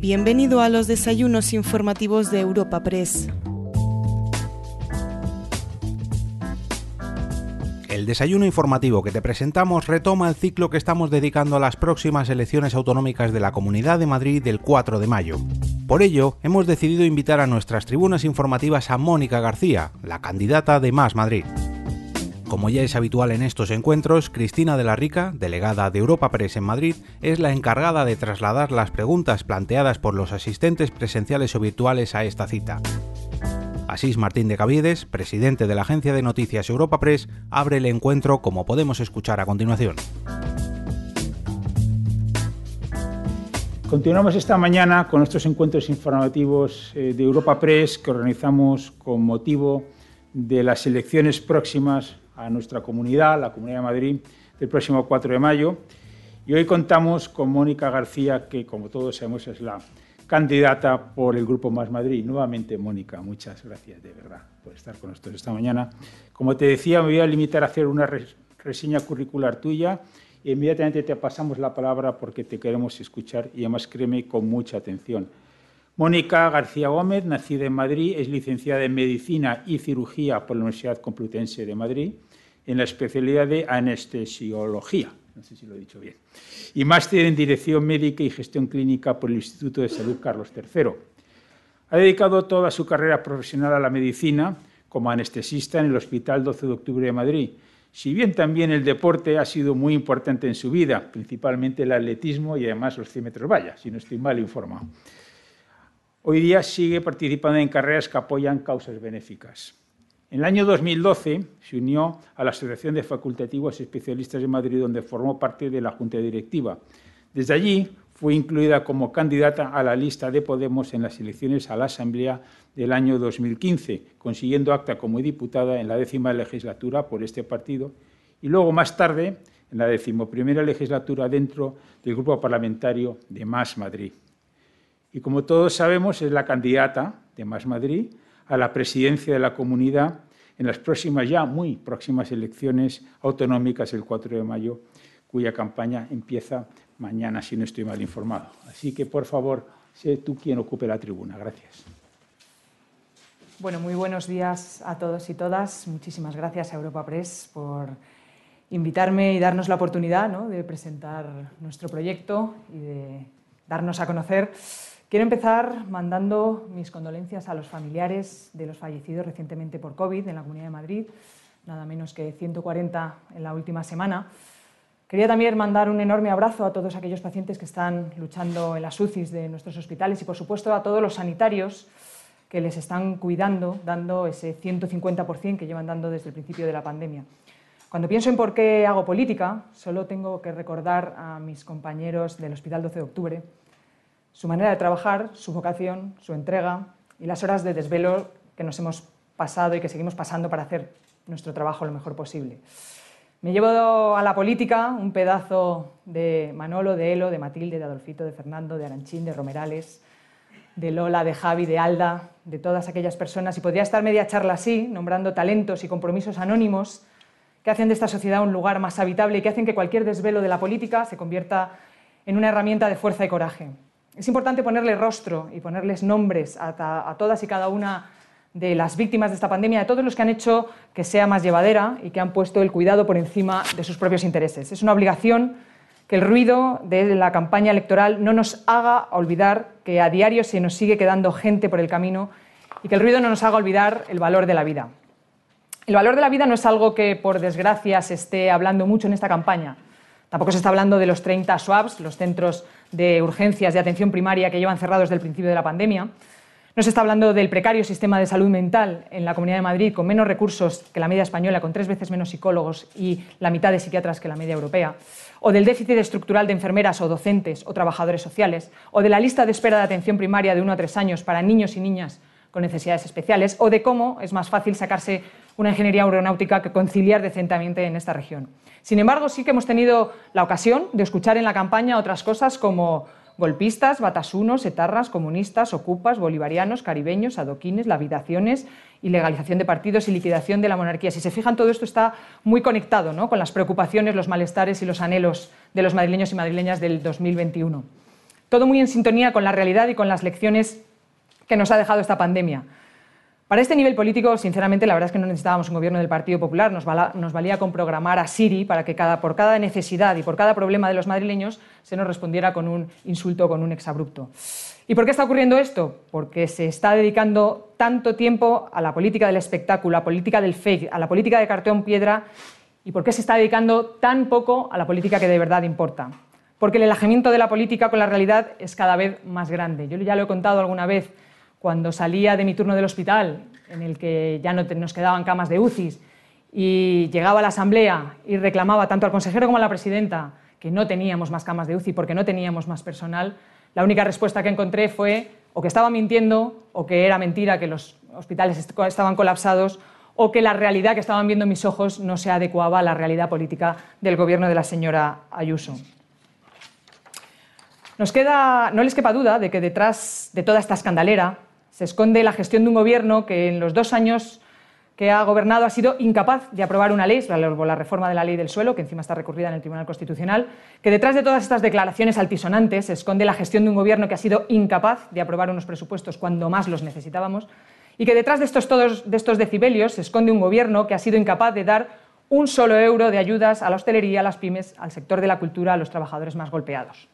Bienvenido a los desayunos informativos de Europa Press. El desayuno informativo que te presentamos retoma el ciclo que estamos dedicando a las próximas elecciones autonómicas de la Comunidad de Madrid del 4 de mayo. Por ello, hemos decidido invitar a nuestras tribunas informativas a Mónica García, la candidata de Más Madrid. Como ya es habitual en estos encuentros, Cristina de la Rica, delegada de Europa Press en Madrid, es la encargada de trasladar las preguntas planteadas por los asistentes presenciales o virtuales a esta cita. Asís Martín de Caviedes, presidente de la agencia de noticias Europa Press, abre el encuentro como podemos escuchar a continuación. Continuamos esta mañana con nuestros encuentros informativos eh, de Europa Press que organizamos con motivo de las elecciones próximas a nuestra comunidad, la Comunidad de Madrid, del próximo 4 de mayo. Y hoy contamos con Mónica García, que como todos sabemos es la candidata por el Grupo Más Madrid. Nuevamente, Mónica, muchas gracias de verdad por estar con nosotros esta mañana. Como te decía, me voy a limitar a hacer una reseña curricular tuya y inmediatamente te pasamos la palabra porque te queremos escuchar y además créeme con mucha atención. Mónica García Gómez, nacida en Madrid, es licenciada en Medicina y Cirugía por la Universidad Complutense de Madrid en la especialidad de anestesiología, no sé si lo he dicho bien, y máster en Dirección Médica y Gestión Clínica por el Instituto de Salud Carlos III. Ha dedicado toda su carrera profesional a la medicina como anestesista en el Hospital 12 de Octubre de Madrid, si bien también el deporte ha sido muy importante en su vida, principalmente el atletismo y además los 100 metros valla, si no estoy mal informado. Hoy día sigue participando en carreras que apoyan causas benéficas. En el año 2012 se unió a la Asociación de Facultativos Especialistas de Madrid, donde formó parte de la Junta Directiva. Desde allí fue incluida como candidata a la lista de Podemos en las elecciones a la Asamblea del año 2015, consiguiendo acta como diputada en la décima legislatura por este partido y luego más tarde en la decimoprimera legislatura dentro del grupo parlamentario de Más Madrid. Y como todos sabemos, es la candidata de Más Madrid a la presidencia de la comunidad en las próximas, ya muy próximas elecciones autonómicas el 4 de mayo, cuya campaña empieza mañana, si no estoy mal informado. Así que, por favor, sé tú quien ocupe la tribuna. Gracias. Bueno, muy buenos días a todos y todas. Muchísimas gracias a Europa Press por invitarme y darnos la oportunidad de presentar nuestro proyecto y de darnos a conocer Quiero empezar mandando mis condolencias a los familiares de los fallecidos recientemente por COVID en la Comunidad de Madrid, nada menos que 140 en la última semana. Quería también mandar un enorme abrazo a todos aquellos pacientes que están luchando en las UCIs de nuestros hospitales y, por supuesto, a todos los sanitarios que les están cuidando, dando ese 150% que llevan dando desde el principio de la pandemia. Cuando pienso en por qué hago política, solo tengo que recordar a mis compañeros del Hospital 12 de Octubre, su manera de trabajar, su vocación, su entrega y las horas de desvelo que nos hemos pasado y que seguimos pasando para hacer nuestro trabajo lo mejor posible. Me llevo a la política un pedazo de Manolo, de Elo, de Matilde, de Adolfito, de Fernando, de Aranchín, de Romerales, de Lola, de Javi, de Alda, de todas aquellas personas. Y podría estar media charla así, nombrando talentos y compromisos anónimos que hacen de esta sociedad un lugar más habitable y que hacen que cualquier desvelo de la política se convierta en una herramienta de fuerza y coraje. Es importante ponerle rostro y ponerles nombres a, todas y cada una de las víctimas de esta pandemia, a todos los que han hecho que sea más llevadera y que han puesto el cuidado por encima de sus propios intereses. Es una obligación que el ruido de la campaña electoral no nos haga olvidar que a diario se nos sigue quedando gente por el camino y que el ruido no nos haga olvidar el valor de la vida. El valor de la vida no es algo que, por desgracia, se esté hablando mucho en esta campaña. Tampoco se está hablando de los 30 SWAPs, los centros de urgencias de atención primaria que llevan cerrados desde el principio de la pandemia. No se está hablando del precario sistema de salud mental en la Comunidad de Madrid, con menos recursos que la media española, con tres veces menos psicólogos y la mitad de psiquiatras que la media europea, o del déficit estructural de enfermeras o docentes o trabajadores sociales, o de la lista de espera de atención primaria de uno a tres años para niños y niñas con necesidades especiales, o de cómo es más fácil sacarse una ingeniería aeronáutica que conciliar decentemente en esta región. Sin embargo, sí que hemos tenido la ocasión de escuchar en la campaña otras cosas como golpistas, batasunos, etarras, comunistas, ocupas, bolivarianos, caribeños, adoquines, lavidaciones, ilegalización de partidos y liquidación de la monarquía. Si se fijan, todo esto está muy conectado con las preocupaciones, los malestares y los anhelos de los madrileños y madrileñas del 2021. Todo muy en sintonía con la realidad y con las lecciones que nos ha dejado esta pandemia. Para este nivel político, sinceramente, la verdad es que no necesitábamos un gobierno del Partido Popular, nos, valía con programar a Siri para que cada, por cada necesidad y por cada problema de los madrileños se nos respondiera con un insulto, con un exabrupto. ¿Y por qué está ocurriendo esto? Porque se está dedicando tanto tiempo a la política del espectáculo, a la política del fake, a la política de cartón piedra, y por qué se está dedicando tan poco a la política que de verdad importa. Porque el alejamiento de la política con la realidad es cada vez más grande. Yo ya lo he contado alguna vez cuando salía de mi turno del hospital, en el que ya no nos quedaban camas de UCIs, y llegaba a la asamblea y reclamaba tanto al consejero como a la presidenta que no teníamos más camas de UCI porque no teníamos más personal, la única respuesta que encontré fue o que estaba mintiendo o que era mentira que los hospitales estaban colapsados o que la realidad que estaban viendo mis ojos no se adecuaba a la realidad política del gobierno de la señora Ayuso. Nos queda, no les quepa duda de que detrás de toda esta escandalera se esconde la gestión de un gobierno que en los dos años que ha gobernado ha sido incapaz de aprobar una ley, la reforma de la ley del suelo, que encima está recurrida en el Tribunal Constitucional, que detrás de todas estas declaraciones altisonantes se esconde la gestión de un gobierno que ha sido incapaz de aprobar unos presupuestos cuando más los necesitábamos, y que detrás de estos, todos, de estos decibelios se esconde un gobierno que ha sido incapaz de dar un solo euro de ayudas a la hostelería, a las pymes, al sector de la cultura, a los trabajadores más golpeados.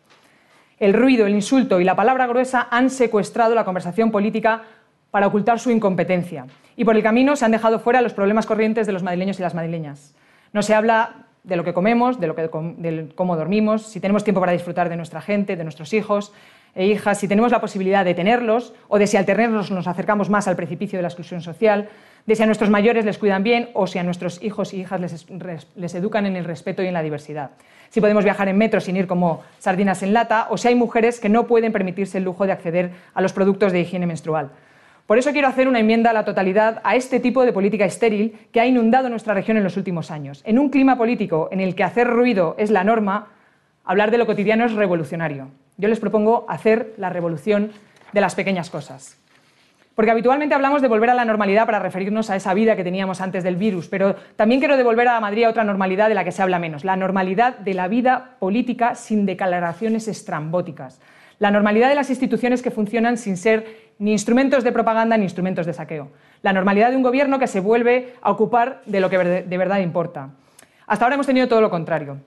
El ruido, el insulto y la palabra gruesa han secuestrado la conversación política para ocultar su incompetencia. Y por el camino se han dejado fuera los problemas corrientes de los madrileños y las madrileñas. No se habla de lo que comemos, de, cómo dormimos, si tenemos tiempo para disfrutar de nuestra gente, de nuestros hijos e hijas, si tenemos la posibilidad de tenerlos o de si al tenerlos nos acercamos más al precipicio de la exclusión social, de si a nuestros mayores les cuidan bien o si a nuestros hijos y hijas les educan en el respeto y en la diversidad si podemos viajar en metro sin ir como sardinas en lata, o si hay mujeres que no pueden permitirse el lujo de acceder a los productos de higiene menstrual. Por eso quiero hacer una enmienda a la totalidad a este tipo de política estéril que ha inundado nuestra región en los últimos años. En un clima político en el que hacer ruido es la norma, hablar de lo cotidiano es revolucionario. Yo les propongo hacer la revolución de las pequeñas cosas. Porque habitualmente hablamos de volver a la normalidad para referirnos a esa vida que teníamos antes del virus, pero también quiero devolver a Madrid a otra normalidad de la que se habla menos, la normalidad de la vida política sin declaraciones estrambóticas, la normalidad de las instituciones que funcionan sin ser ni instrumentos de propaganda ni instrumentos de saqueo, la normalidad de un gobierno que se vuelve a ocupar de lo que de verdad importa. Hasta ahora hemos tenido todo lo contrario.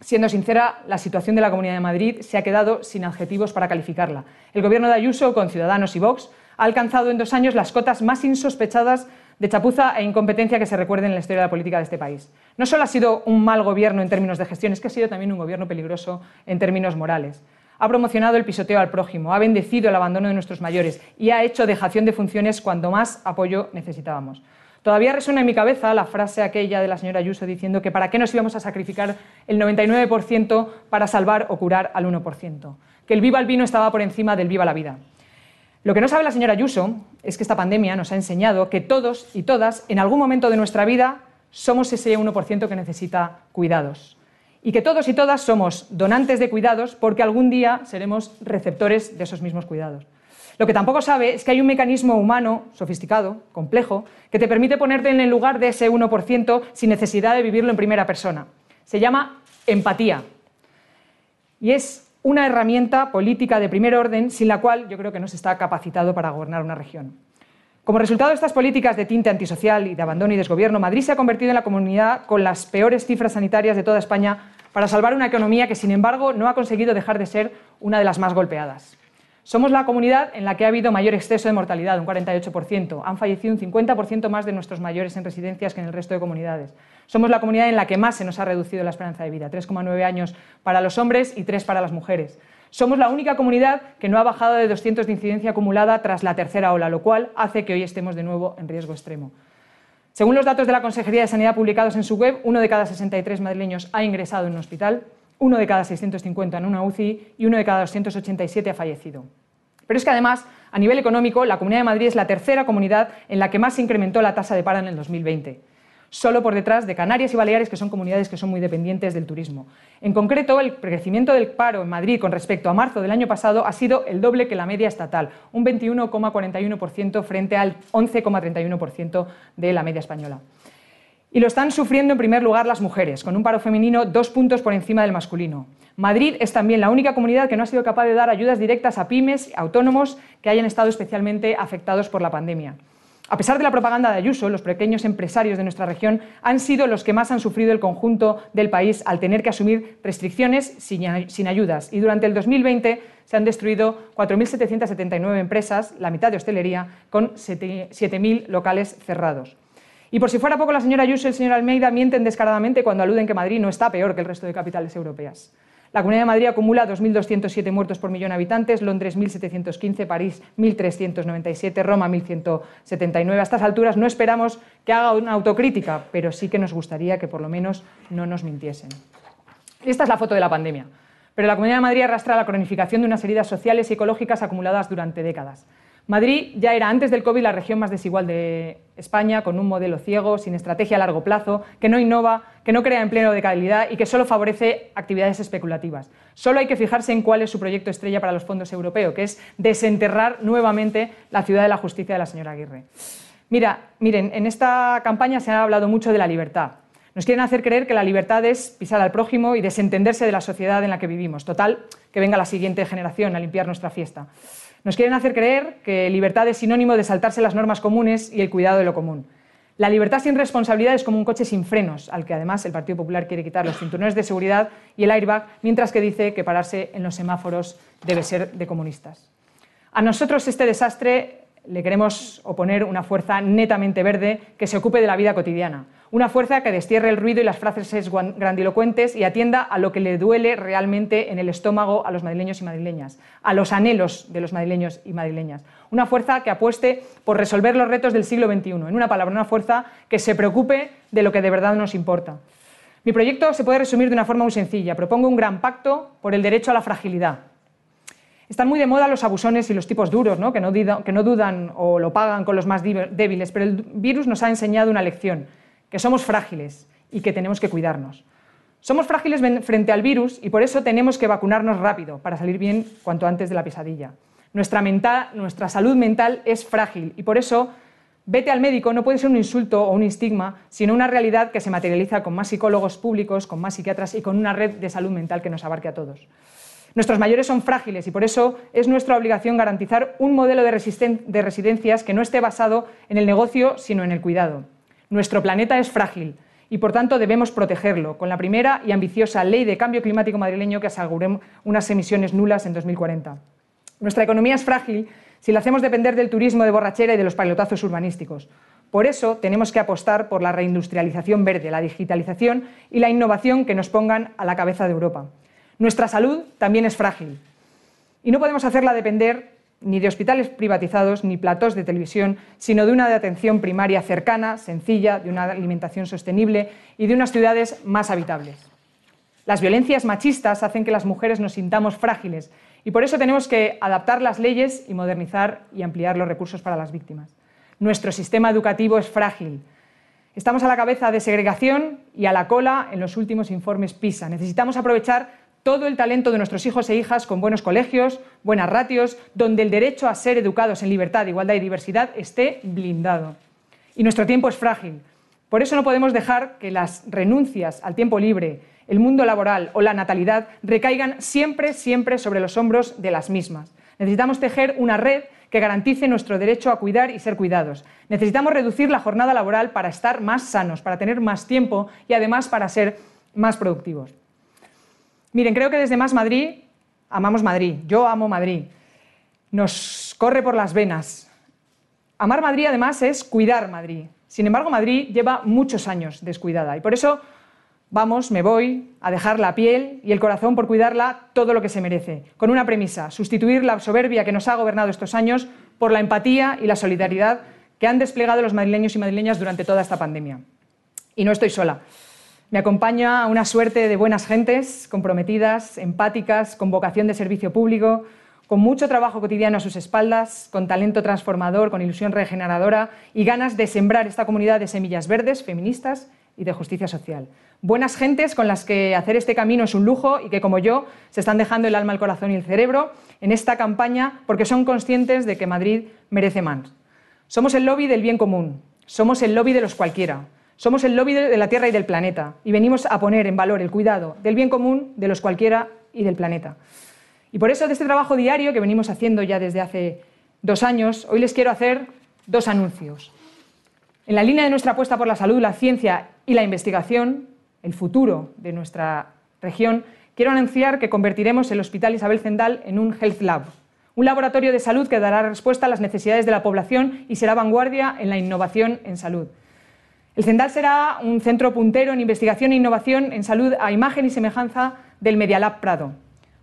Siendo sincera, la situación de la Comunidad de Madrid se ha quedado sin adjetivos para calificarla. El gobierno de Ayuso, con Ciudadanos y Vox, ha alcanzado en dos años las cotas más insospechadas de chapuza e incompetencia que se recuerden en la historia de la política de este país. No solo ha sido un mal gobierno en términos de gestión, es que ha sido también un gobierno peligroso en términos morales. Ha promocionado el pisoteo al prójimo, ha bendecido el abandono de nuestros mayores y ha hecho dejación de funciones cuando más apoyo necesitábamos. Todavía resuena en mi cabeza la frase aquella de la señora Ayuso diciendo que para qué nos íbamos a sacrificar el 99% para salvar o curar al 1%, que el viva el vino estaba por encima del viva la vida. Lo que no sabe la señora Ayuso es que esta pandemia nos ha enseñado que todos y todas, en algún momento de nuestra vida, somos ese 1% que necesita cuidados. Y que todos y todas somos donantes de cuidados porque algún día seremos receptores de esos mismos cuidados. Lo que tampoco sabe es que hay un mecanismo humano sofisticado, complejo, que te permite ponerte en el lugar de ese 1% sin necesidad de vivirlo en primera persona. Se llama empatía. Y es una herramienta política de primer orden sin la cual yo creo que no se está capacitado para gobernar una región. Como resultado de estas políticas de tinte antisocial y de abandono y desgobierno, Madrid se ha convertido en la comunidad con las peores cifras sanitarias de toda España para salvar una economía que, sin embargo, no ha conseguido dejar de ser una de las más golpeadas. Somos la comunidad en la que ha habido mayor exceso de mortalidad, un 48%. Han fallecido un 50% más de nuestros mayores en residencias que en el resto de comunidades. Somos la comunidad en la que más se nos ha reducido la esperanza de vida, 3,9 años para los hombres y 3 para las mujeres. Somos la única comunidad que no ha bajado de 200 de incidencia acumulada tras la tercera ola, lo cual hace que hoy estemos de nuevo en riesgo extremo. Según los datos de la Consejería de Sanidad publicados en su web, uno de cada 63 madrileños ha ingresado en un hospital, uno de cada 650 en una UCI y uno de cada 287 ha fallecido. Pero es que además, a nivel económico, la Comunidad de Madrid es la tercera comunidad en la que más se incrementó la tasa de paro en el 2020 solo por detrás de Canarias y Baleares, que son comunidades que son muy dependientes del turismo. En concreto, el crecimiento del paro en Madrid con respecto a marzo del año pasado ha sido el doble que la media estatal, un 21,41% frente al 11,31% de la media española. Y lo están sufriendo en primer lugar las mujeres, con un paro femenino dos puntos por encima del masculino. Madrid es también la única comunidad que no ha sido capaz de dar ayudas directas a pymes, autónomos que hayan estado especialmente afectados por la pandemia. A pesar de la propaganda de Ayuso, los pequeños empresarios de nuestra región han sido los que más han sufrido el conjunto del país al tener que asumir restricciones sin, ayudas. Y durante el 2020 se han destruido 4.779 empresas, la mitad de hostelería, con 7.000 locales cerrados. Y por si fuera poco, la señora Ayuso y el señor Almeida mienten descaradamente cuando aluden que Madrid no está peor que el resto de capitales europeas. La Comunidad de Madrid acumula 2.207 muertos por millón de habitantes, Londres 1.715, París 1.397, Roma 1.179. A estas alturas no esperamos que haga una autocrítica, pero sí que nos gustaría que por lo menos no nos mintiesen. Esta es la foto de la pandemia. Pero la Comunidad de Madrid arrastra la cronificación de unas heridas sociales y ecológicas acumuladas durante décadas. Madrid ya era antes del COVID la región más desigual de España, con un modelo ciego, sin estrategia a largo plazo, que no innova, que no crea empleo de calidad y que solo favorece actividades especulativas. Solo hay que fijarse en cuál es su proyecto estrella para los fondos europeos, que es desenterrar nuevamente la ciudad de la justicia de la señora Aguirre. Mira, miren, en esta campaña se ha hablado mucho de la libertad. Nos quieren hacer creer que la libertad es pisar al prójimo y desentenderse de la sociedad en la que vivimos. Total, que venga la siguiente generación a limpiar nuestra fiesta. Nos quieren hacer creer que libertad es sinónimo de saltarse las normas comunes y el cuidado de lo común. La libertad sin responsabilidad es como un coche sin frenos, al que además el Partido Popular quiere quitar los cinturones de seguridad y el airbag, mientras que dice que pararse en los semáforos debe ser de comunistas. A nosotros este desastre le queremos oponer una fuerza netamente verde que se ocupe de la vida cotidiana, una fuerza que destierre el ruido y las frases grandilocuentes y atienda a lo que le duele realmente en el estómago a los madrileños y madrileñas, a los anhelos de los madrileños y madrileñas. Una fuerza que apueste por resolver los retos del siglo XXI. En una palabra, una fuerza que se preocupe de lo que de verdad nos importa. Mi proyecto se puede resumir de una forma muy sencilla. Propongo un gran pacto por el derecho a la fragilidad. Están muy de moda los abusones y los tipos duros, ¿no? Que, no que no dudan o lo pagan con los más débiles, pero el virus nos ha enseñado una lección que somos frágiles y que tenemos que cuidarnos. Somos frágiles frente al virus y por eso tenemos que vacunarnos rápido para salir bien cuanto antes de la pesadilla. Nuestra, nuestra salud mental es frágil y por eso vete al médico no puede ser un insulto o un estigma, sino una realidad que se materializa con más psicólogos públicos, con más psiquiatras y con una red de salud mental que nos abarque a todos. Nuestros mayores son frágiles y por eso es nuestra obligación garantizar un modelo de, de residencias que no esté basado en el negocio, sino en el cuidado. Nuestro planeta es frágil y por tanto debemos protegerlo con la primera y ambiciosa ley de cambio climático madrileño que asegure unas emisiones nulas en 2040. Nuestra economía es frágil si la hacemos depender del turismo de borrachera y de los palotazos urbanísticos. Por eso tenemos que apostar por la reindustrialización verde, la digitalización y la innovación que nos pongan a la cabeza de Europa. Nuestra salud también es frágil y no podemos hacerla depender ni de hospitales privatizados ni platós de televisión, sino de una atención primaria cercana, sencilla, de una alimentación sostenible y de unas ciudades más habitables. Las violencias machistas hacen que las mujeres nos sintamos frágiles y por eso tenemos que adaptar las leyes y modernizar y ampliar los recursos para las víctimas. Nuestro sistema educativo es frágil. Estamos a la cabeza de segregación y a la cola en los últimos informes PISA. Necesitamos aprovechar todo el talento de nuestros hijos e hijas con buenos colegios, buenas ratios, donde el derecho a ser educados en libertad, igualdad y diversidad esté blindado. Y nuestro tiempo es frágil. Por eso no podemos dejar que las renuncias al tiempo libre, el mundo laboral o la natalidad recaigan siempre, siempre sobre los hombros de las mismas. Necesitamos tejer una red que garantice nuestro derecho a cuidar y ser cuidados. Necesitamos reducir la jornada laboral para estar más sanos, para tener más tiempo y además para ser más productivos. Miren, creo que desde Más Madrid amamos Madrid. Yo amo Madrid. Nos corre por las venas. Amar Madrid además es cuidar Madrid. Sin embargo, Madrid lleva muchos años descuidada y por eso vamos, me voy a dejar la piel y el corazón por cuidarla todo lo que se merece, con una premisa, sustituir la soberbia que nos ha gobernado estos años por la empatía y la solidaridad que han desplegado los madrileños y madrileñas durante toda esta pandemia. Y no estoy sola. Me acompaña una suerte de buenas gentes, comprometidas, empáticas, con vocación de servicio público, con mucho trabajo cotidiano a sus espaldas, con talento transformador, con ilusión regeneradora y ganas de sembrar esta comunidad de semillas verdes, feministas y de justicia social. Buenas gentes con las que hacer este camino es un lujo y que, como yo, se están dejando el alma, el corazón y el cerebro en esta campaña porque son conscientes de que Madrid merece más. Somos el lobby del bien común, somos el lobby de los cualquiera, Somos el lobby de la Tierra y del planeta y venimos a poner en valor el cuidado del bien común de los cualquiera y del planeta. Y por eso de este trabajo diario que venimos haciendo ya desde hace dos años, hoy les quiero hacer dos anuncios. En la línea de nuestra apuesta por la salud, la ciencia y la investigación, el futuro de nuestra región, quiero anunciar que convertiremos el Hospital Isabel Zendal en un Health Lab, un laboratorio de salud que dará respuesta a las necesidades de la población y será vanguardia en la innovación en salud. El Zendal será un centro puntero en investigación e innovación en salud a imagen y semejanza del Medialab Prado,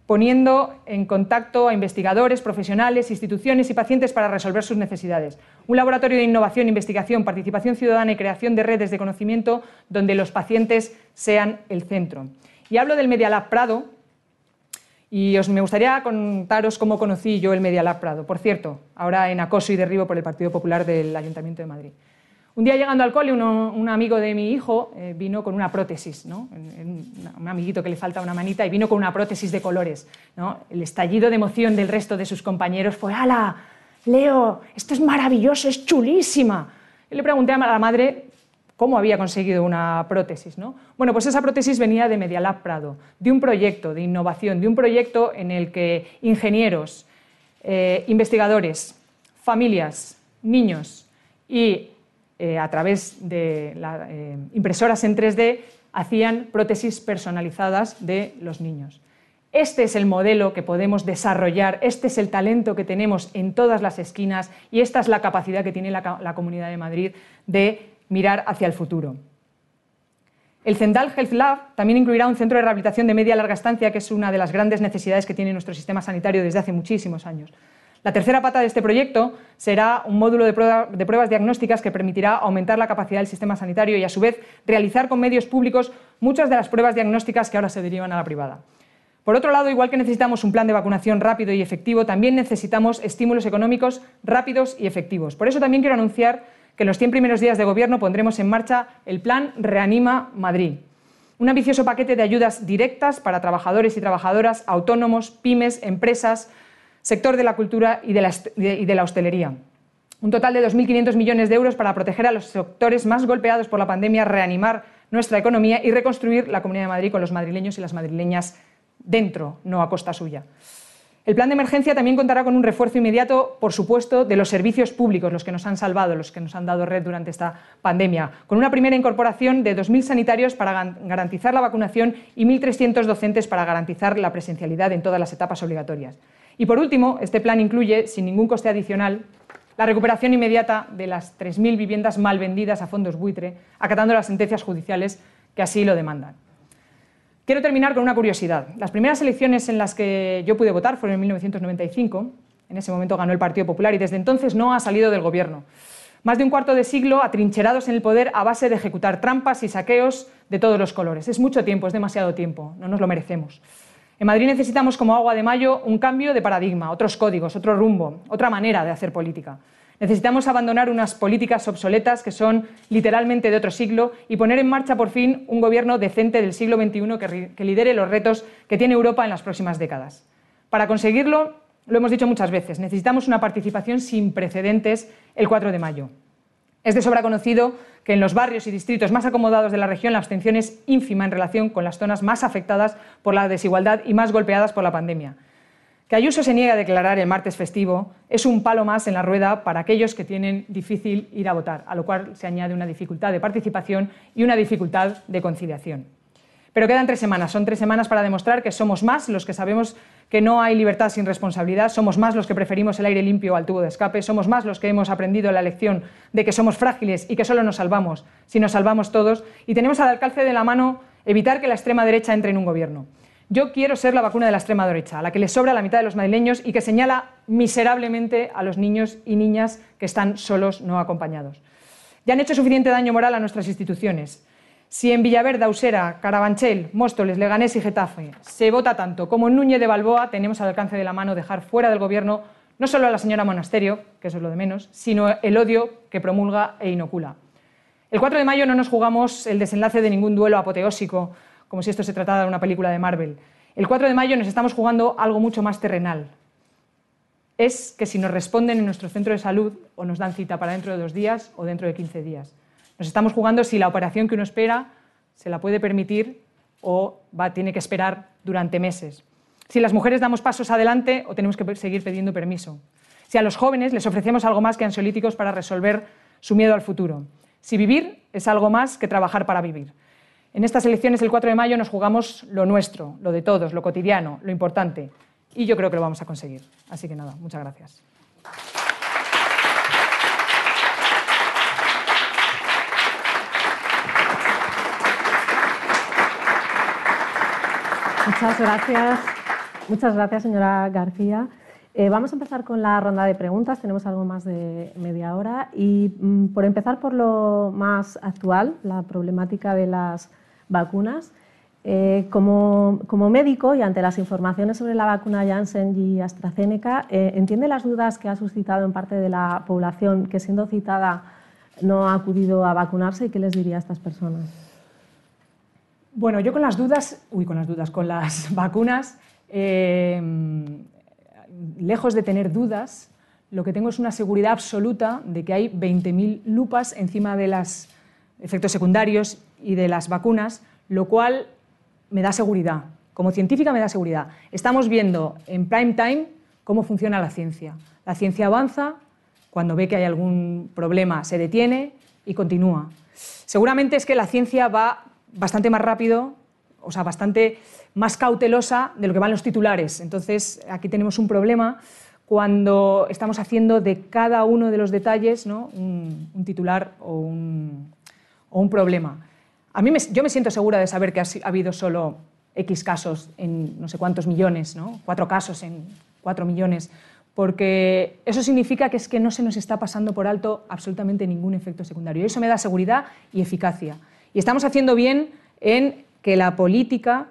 poniendo en contacto a investigadores, profesionales, instituciones y pacientes para resolver sus necesidades. Un laboratorio de innovación, investigación, participación ciudadana y creación de redes de conocimiento donde los pacientes sean el centro. Y hablo del Medialab Prado y os me gustaría contaros cómo conocí yo el Medialab Prado. Por cierto, ahora en acoso y derribo por el Partido Popular del Ayuntamiento de Madrid. Un día llegando al cole, un amigo de mi hijo eh, vino con una prótesis, ¿no? un amiguito que le falta una manita, y vino con una prótesis de colores. ¿no? El estallido de emoción del resto de sus compañeros fue, ¡Hala! Leo, esto es maravilloso, es chulísima. Y le pregunté a la madre cómo había conseguido una prótesis. ¿no? Bueno, pues esa prótesis venía de Medialab Prado, de un proyecto de innovación, de un proyecto en el que ingenieros, eh, investigadores, familias, niños y eh, a través de eh, impresoras en 3D, hacían prótesis personalizadas de los niños. Este es el modelo que podemos desarrollar, este es el talento que tenemos en todas las esquinas y esta es la capacidad que tiene la, la Comunidad de Madrid de mirar hacia el futuro. El Zendal Health Lab también incluirá un centro de rehabilitación de media larga estancia, que es una de las grandes necesidades que tiene nuestro sistema sanitario desde hace muchísimos años. La tercera pata de este proyecto será un módulo de, pruebas diagnósticas que permitirá aumentar la capacidad del sistema sanitario y, a su vez, realizar con medios públicos muchas de las pruebas diagnósticas que ahora se derivan a la privada. Por otro lado, igual que necesitamos un plan de vacunación rápido y efectivo, también necesitamos estímulos económicos rápidos y efectivos. Por eso también quiero anunciar que en los 100 primeros días de gobierno pondremos en marcha el Plan Reanima Madrid, un ambicioso paquete de ayudas directas para trabajadores y trabajadoras, autónomos, pymes, empresas, sector de la cultura y de la, hostelería. Un total de 2.500 millones de euros para proteger a los sectores más golpeados por la pandemia, reanimar nuestra economía y reconstruir la Comunidad de Madrid con los madrileños y las madrileñas dentro, no a costa suya. El plan de emergencia también contará con un refuerzo inmediato, por supuesto, de los servicios públicos, los que nos han salvado, los que nos han dado red durante esta pandemia, con una primera incorporación de 2.000 sanitarios para garantizar la vacunación y 1.300 docentes para garantizar la presencialidad en todas las etapas obligatorias. Y por último, este plan incluye, sin ningún coste adicional, la recuperación inmediata de las 3.000 viviendas mal vendidas a fondos buitre, acatando las sentencias judiciales que así lo demandan. Quiero terminar con una curiosidad. Las primeras elecciones en las que yo pude votar fueron en 1995. En ese momento ganó el Partido Popular y desde entonces no ha salido del gobierno. Más de un cuarto de siglo atrincherados en el poder a base de ejecutar trampas y saqueos de todos los colores. Es mucho tiempo, es demasiado tiempo, no nos lo merecemos. En Madrid necesitamos como agua de mayo un cambio de paradigma, otros códigos, otro rumbo, otra manera de hacer política. Necesitamos abandonar unas políticas obsoletas que son literalmente de otro siglo y poner en marcha por fin un gobierno decente del siglo XXI que, lidere los retos que tiene Europa en las próximas décadas. Para conseguirlo, lo hemos dicho muchas veces, necesitamos una participación sin precedentes el 4 de mayo. Es de sobra conocido que en los barrios y distritos más acomodados de la región la abstención es ínfima en relación con las zonas más afectadas por la desigualdad y más golpeadas por la pandemia. Que Ayuso se niegue a declarar el martes festivo es un palo más en la rueda para aquellos que tienen difícil ir a votar, a lo cual se añade una dificultad de participación y una dificultad de conciliación. Pero quedan tres semanas, son tres semanas para demostrar que somos más los que sabemos que no hay libertad sin responsabilidad, somos más los que preferimos el aire limpio al tubo de escape, somos más los que hemos aprendido la lección de que somos frágiles y que solo nos salvamos si nos salvamos todos, y tenemos al alcance de la mano evitar que la extrema derecha entre en un gobierno. Yo quiero ser la vacuna de la extrema derecha, a la que le sobra la mitad de los madrileños y que señala miserablemente a los niños y niñas que están solos, no acompañados. Ya han hecho suficiente daño moral a nuestras instituciones. Si en Villaverde, Usera, Carabanchel, Móstoles, Leganés y Getafe se vota tanto como en Núñez de Balboa, tenemos al alcance de la mano dejar fuera del Gobierno no solo a la señora Monasterio, que eso es lo de menos, sino el odio que promulga e inocula. El 4 de mayo no nos jugamos el desenlace de ningún duelo apoteósico, como si esto se tratara de una película de Marvel. El 4 de mayo nos estamos jugando algo mucho más terrenal. Es que si nos responden en nuestro centro de salud o nos dan cita para dentro de dos días o dentro de 15 días. Nos estamos jugando si la operación que uno espera se la puede permitir o va, tiene que esperar durante meses. Si las mujeres damos pasos adelante o tenemos que seguir pidiendo permiso. Si a los jóvenes les ofrecemos algo más que ansiolíticos para resolver su miedo al futuro. Si vivir es algo más que trabajar para vivir. En estas elecciones del 4 de mayo nos jugamos lo nuestro, lo de todos, lo cotidiano, lo importante. Y yo creo que lo vamos a conseguir. Así que nada, muchas gracias. Muchas gracias. Muchas gracias, señora García. Eh, vamos a empezar con la ronda de preguntas. Tenemos algo más de media hora. Y mm, por empezar por lo más actual, la problemática de las vacunas. Eh, como, como, médico y ante las informaciones sobre la vacuna Janssen y AstraZeneca, eh, ¿entiende las dudas que ha suscitado en parte de la población que siendo citada no ha acudido a vacunarse y qué les diría a estas personas? Bueno, yo con las dudas, uy, con las dudas, con las vacunas, lejos de tener dudas, lo que tengo es una seguridad absoluta de que hay 20.000 lupas encima de los efectos secundarios y de las vacunas, lo cual me da seguridad. Como científica me da seguridad. Estamos viendo en prime time cómo funciona la ciencia. La ciencia avanza, cuando ve que hay algún problema se detiene y continúa. Seguramente es que la ciencia va bastante más rápido, o sea, bastante más cautelosa de lo que van los titulares. Entonces, aquí tenemos un problema cuando estamos haciendo de cada uno de los detalles ¿no? un, titular o un, problema. A mí yo me siento segura de saber que ha, habido solo X casos en no sé cuántos millones, ¿no? cuatro casos en cuatro millones, porque eso significa que es que no se nos está pasando por alto absolutamente ningún efecto secundario. Eso me da seguridad y eficacia. Y estamos haciendo bien en que la política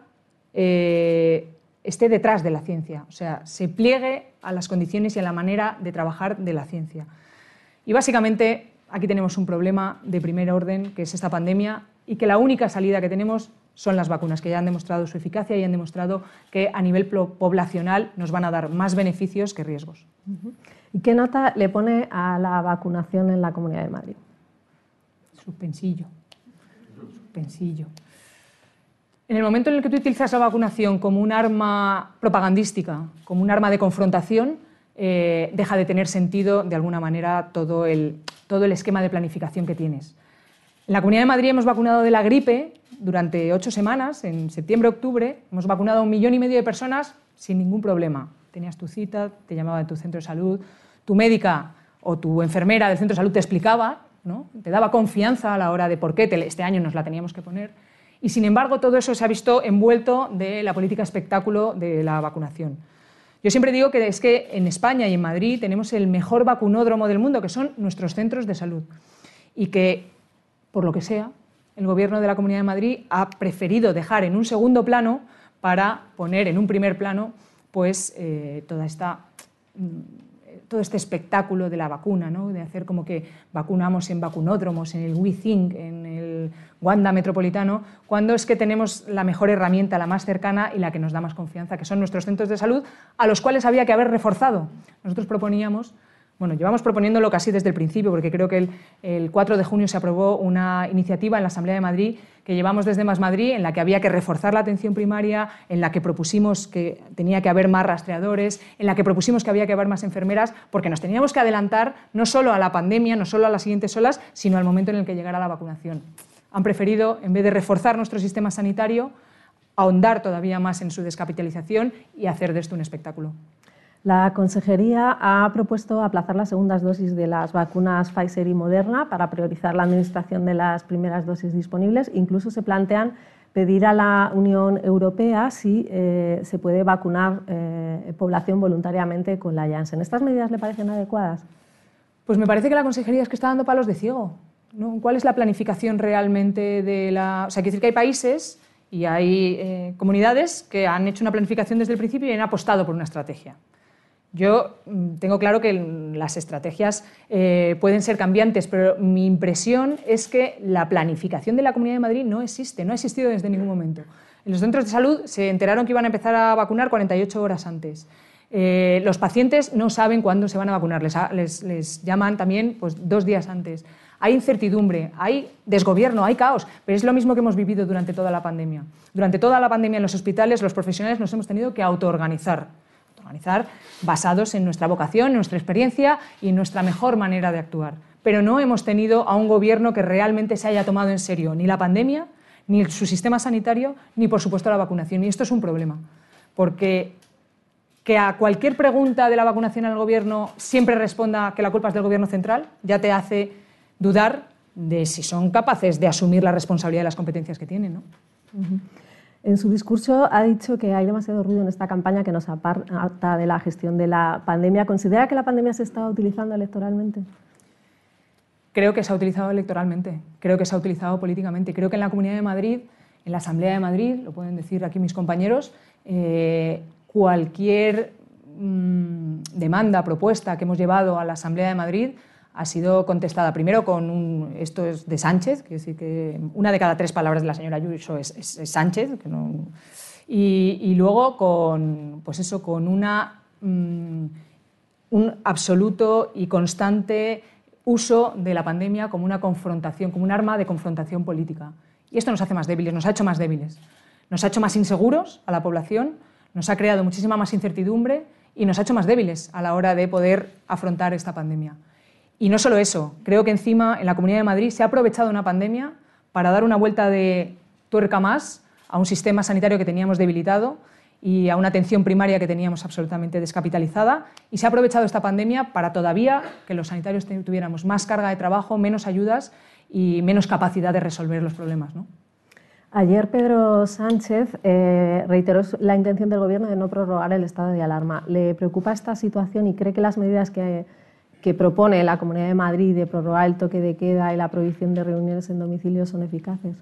eh, esté detrás de la ciencia, o sea, se pliegue a las condiciones y a la manera de trabajar de la ciencia. Y básicamente aquí tenemos un problema de primer orden, que es esta pandemia, y que la única salida que tenemos son las vacunas, que ya han demostrado su eficacia y han demostrado que a nivel poblacional nos van a dar más beneficios que riesgos. ¿Y qué nota le pone a la vacunación en la Comunidad de Madrid? Suspensillo. En el momento en el que tú utilizas la vacunación como un arma propagandística, como un arma de confrontación, eh, deja de tener sentido de alguna manera todo el, todo el esquema de planificación que tienes. En la Comunidad de Madrid hemos vacunado de la gripe durante ocho semanas, en septiembre-octubre, hemos vacunado a un millón y medio de personas sin ningún problema. Tenías tu cita, te llamaba de tu centro de salud, tu médica o tu enfermera del centro de salud te explicaba, te daba confianza a la hora de por qué este año nos la teníamos que poner. Y sin embargo, todo eso se ha visto envuelto de la política espectáculo de la vacunación. Yo siempre digo que es que en España y en Madrid tenemos el mejor vacunódromo del mundo, que son nuestros centros de salud. Y que, por lo que sea, el Gobierno de la Comunidad de Madrid ha preferido dejar en un segundo plano para poner en un primer plano pues, eh, toda esta mm, todo este espectáculo de la vacuna, ¿no? de hacer como que vacunamos en vacunódromos, en el WeThink, en el Wanda Metropolitano, cuando es que tenemos la mejor herramienta, la más cercana y la que nos da más confianza, que son nuestros centros de salud, a los cuales había que haber reforzado. Nosotros proponíamos bueno, llevamos proponiéndolo casi desde el principio, porque creo que el, 4 de junio se aprobó una iniciativa en la Asamblea de Madrid que llevamos desde Más Madrid, en la que había que reforzar la atención primaria, en la que propusimos que tenía que haber más rastreadores, en la que propusimos que había que haber más enfermeras, porque nos teníamos que adelantar no solo a la pandemia, no solo a las siguientes olas, sino al momento en el que llegara la vacunación. Han preferido, en vez de reforzar nuestro sistema sanitario, ahondar todavía más en su descapitalización y hacer de esto un espectáculo. La Consejería ha propuesto aplazar las segundas dosis de las vacunas Pfizer y Moderna para priorizar la administración de las primeras dosis disponibles. Incluso se plantean pedir a la Unión Europea si eh, se puede vacunar eh, población voluntariamente con la Janssen. ¿Estas medidas le parecen adecuadas? Pues me parece que la Consejería es que está dando palos de ciego. ¿Cuál es la planificación realmente de la...? O sea, quiere decir que hay países y hay eh, comunidades que han hecho una planificación desde el principio y han apostado por una estrategia. Yo mm, tengo claro que las estrategias eh, pueden ser cambiantes, pero mi impresión es que la planificación de la Comunidad de Madrid no existe, no ha existido desde ningún momento. En los centros de salud se enteraron que iban a empezar a vacunar 48 horas antes. Eh, los pacientes no saben cuándo se van a vacunar, les, llaman también pues, dos días antes. hay incertidumbre, hay desgobierno, hay caos, pero es lo mismo que hemos vivido durante toda la pandemia. Durante toda la pandemia en los hospitales los profesionales nos hemos tenido que autoorganizar, autoorganizar basados en nuestra vocación, en nuestra experiencia y en nuestra mejor manera de actuar. Pero no hemos tenido a un gobierno que realmente se haya tomado en serio ni la pandemia, ni su sistema sanitario, ni por supuesto la vacunación. Y esto es un problema, porque que a cualquier pregunta de la vacunación al gobierno siempre responda que la culpa es del gobierno central, ya te hace dudar de si son capaces de asumir la responsabilidad de las competencias que tienen. ¿no? En su discurso ha dicho que hay demasiado ruido en esta campaña que nos aparta de la gestión de la pandemia. ¿Considera que la pandemia se está utilizando electoralmente? Creo que se ha utilizado electoralmente, creo que se ha utilizado políticamente. Creo que en la Comunidad de Madrid, en la Asamblea de Madrid, lo pueden decir aquí mis compañeros, eh, cualquier mmm, demanda, propuesta que hemos llevado a la Asamblea de Madrid ha sido contestada primero con un, esto es de Sánchez, que decir una de cada tres palabras de la señora Ayuso es, Sánchez, y, luego con, pues eso, con una, mmm, un absoluto y constante uso de la pandemia como una confrontación, como un arma de confrontación política. Y esto nos hace más débiles, nos ha hecho más débiles, nos ha hecho más inseguros a la población, nos ha creado muchísima más incertidumbre y nos ha hecho más débiles a la hora de poder afrontar esta pandemia. Y no solo eso, creo que encima en la Comunidad de Madrid se ha aprovechado una pandemia para dar una vuelta de tuerca más a un sistema sanitario que teníamos debilitado y a una atención primaria que teníamos absolutamente descapitalizada. Y se ha aprovechado esta pandemia para todavía que los sanitarios tuviéramos más carga de trabajo, menos ayudas y menos capacidad de resolver los problemas. Ayer Pedro Sánchez eh, reiteró la intención del Gobierno de no prorrogar el estado de alarma. ¿Le preocupa esta situación y cree que las medidas que, que, propone la Comunidad de Madrid de prorrogar el toque de queda y la prohibición de reuniones en domicilio son eficaces?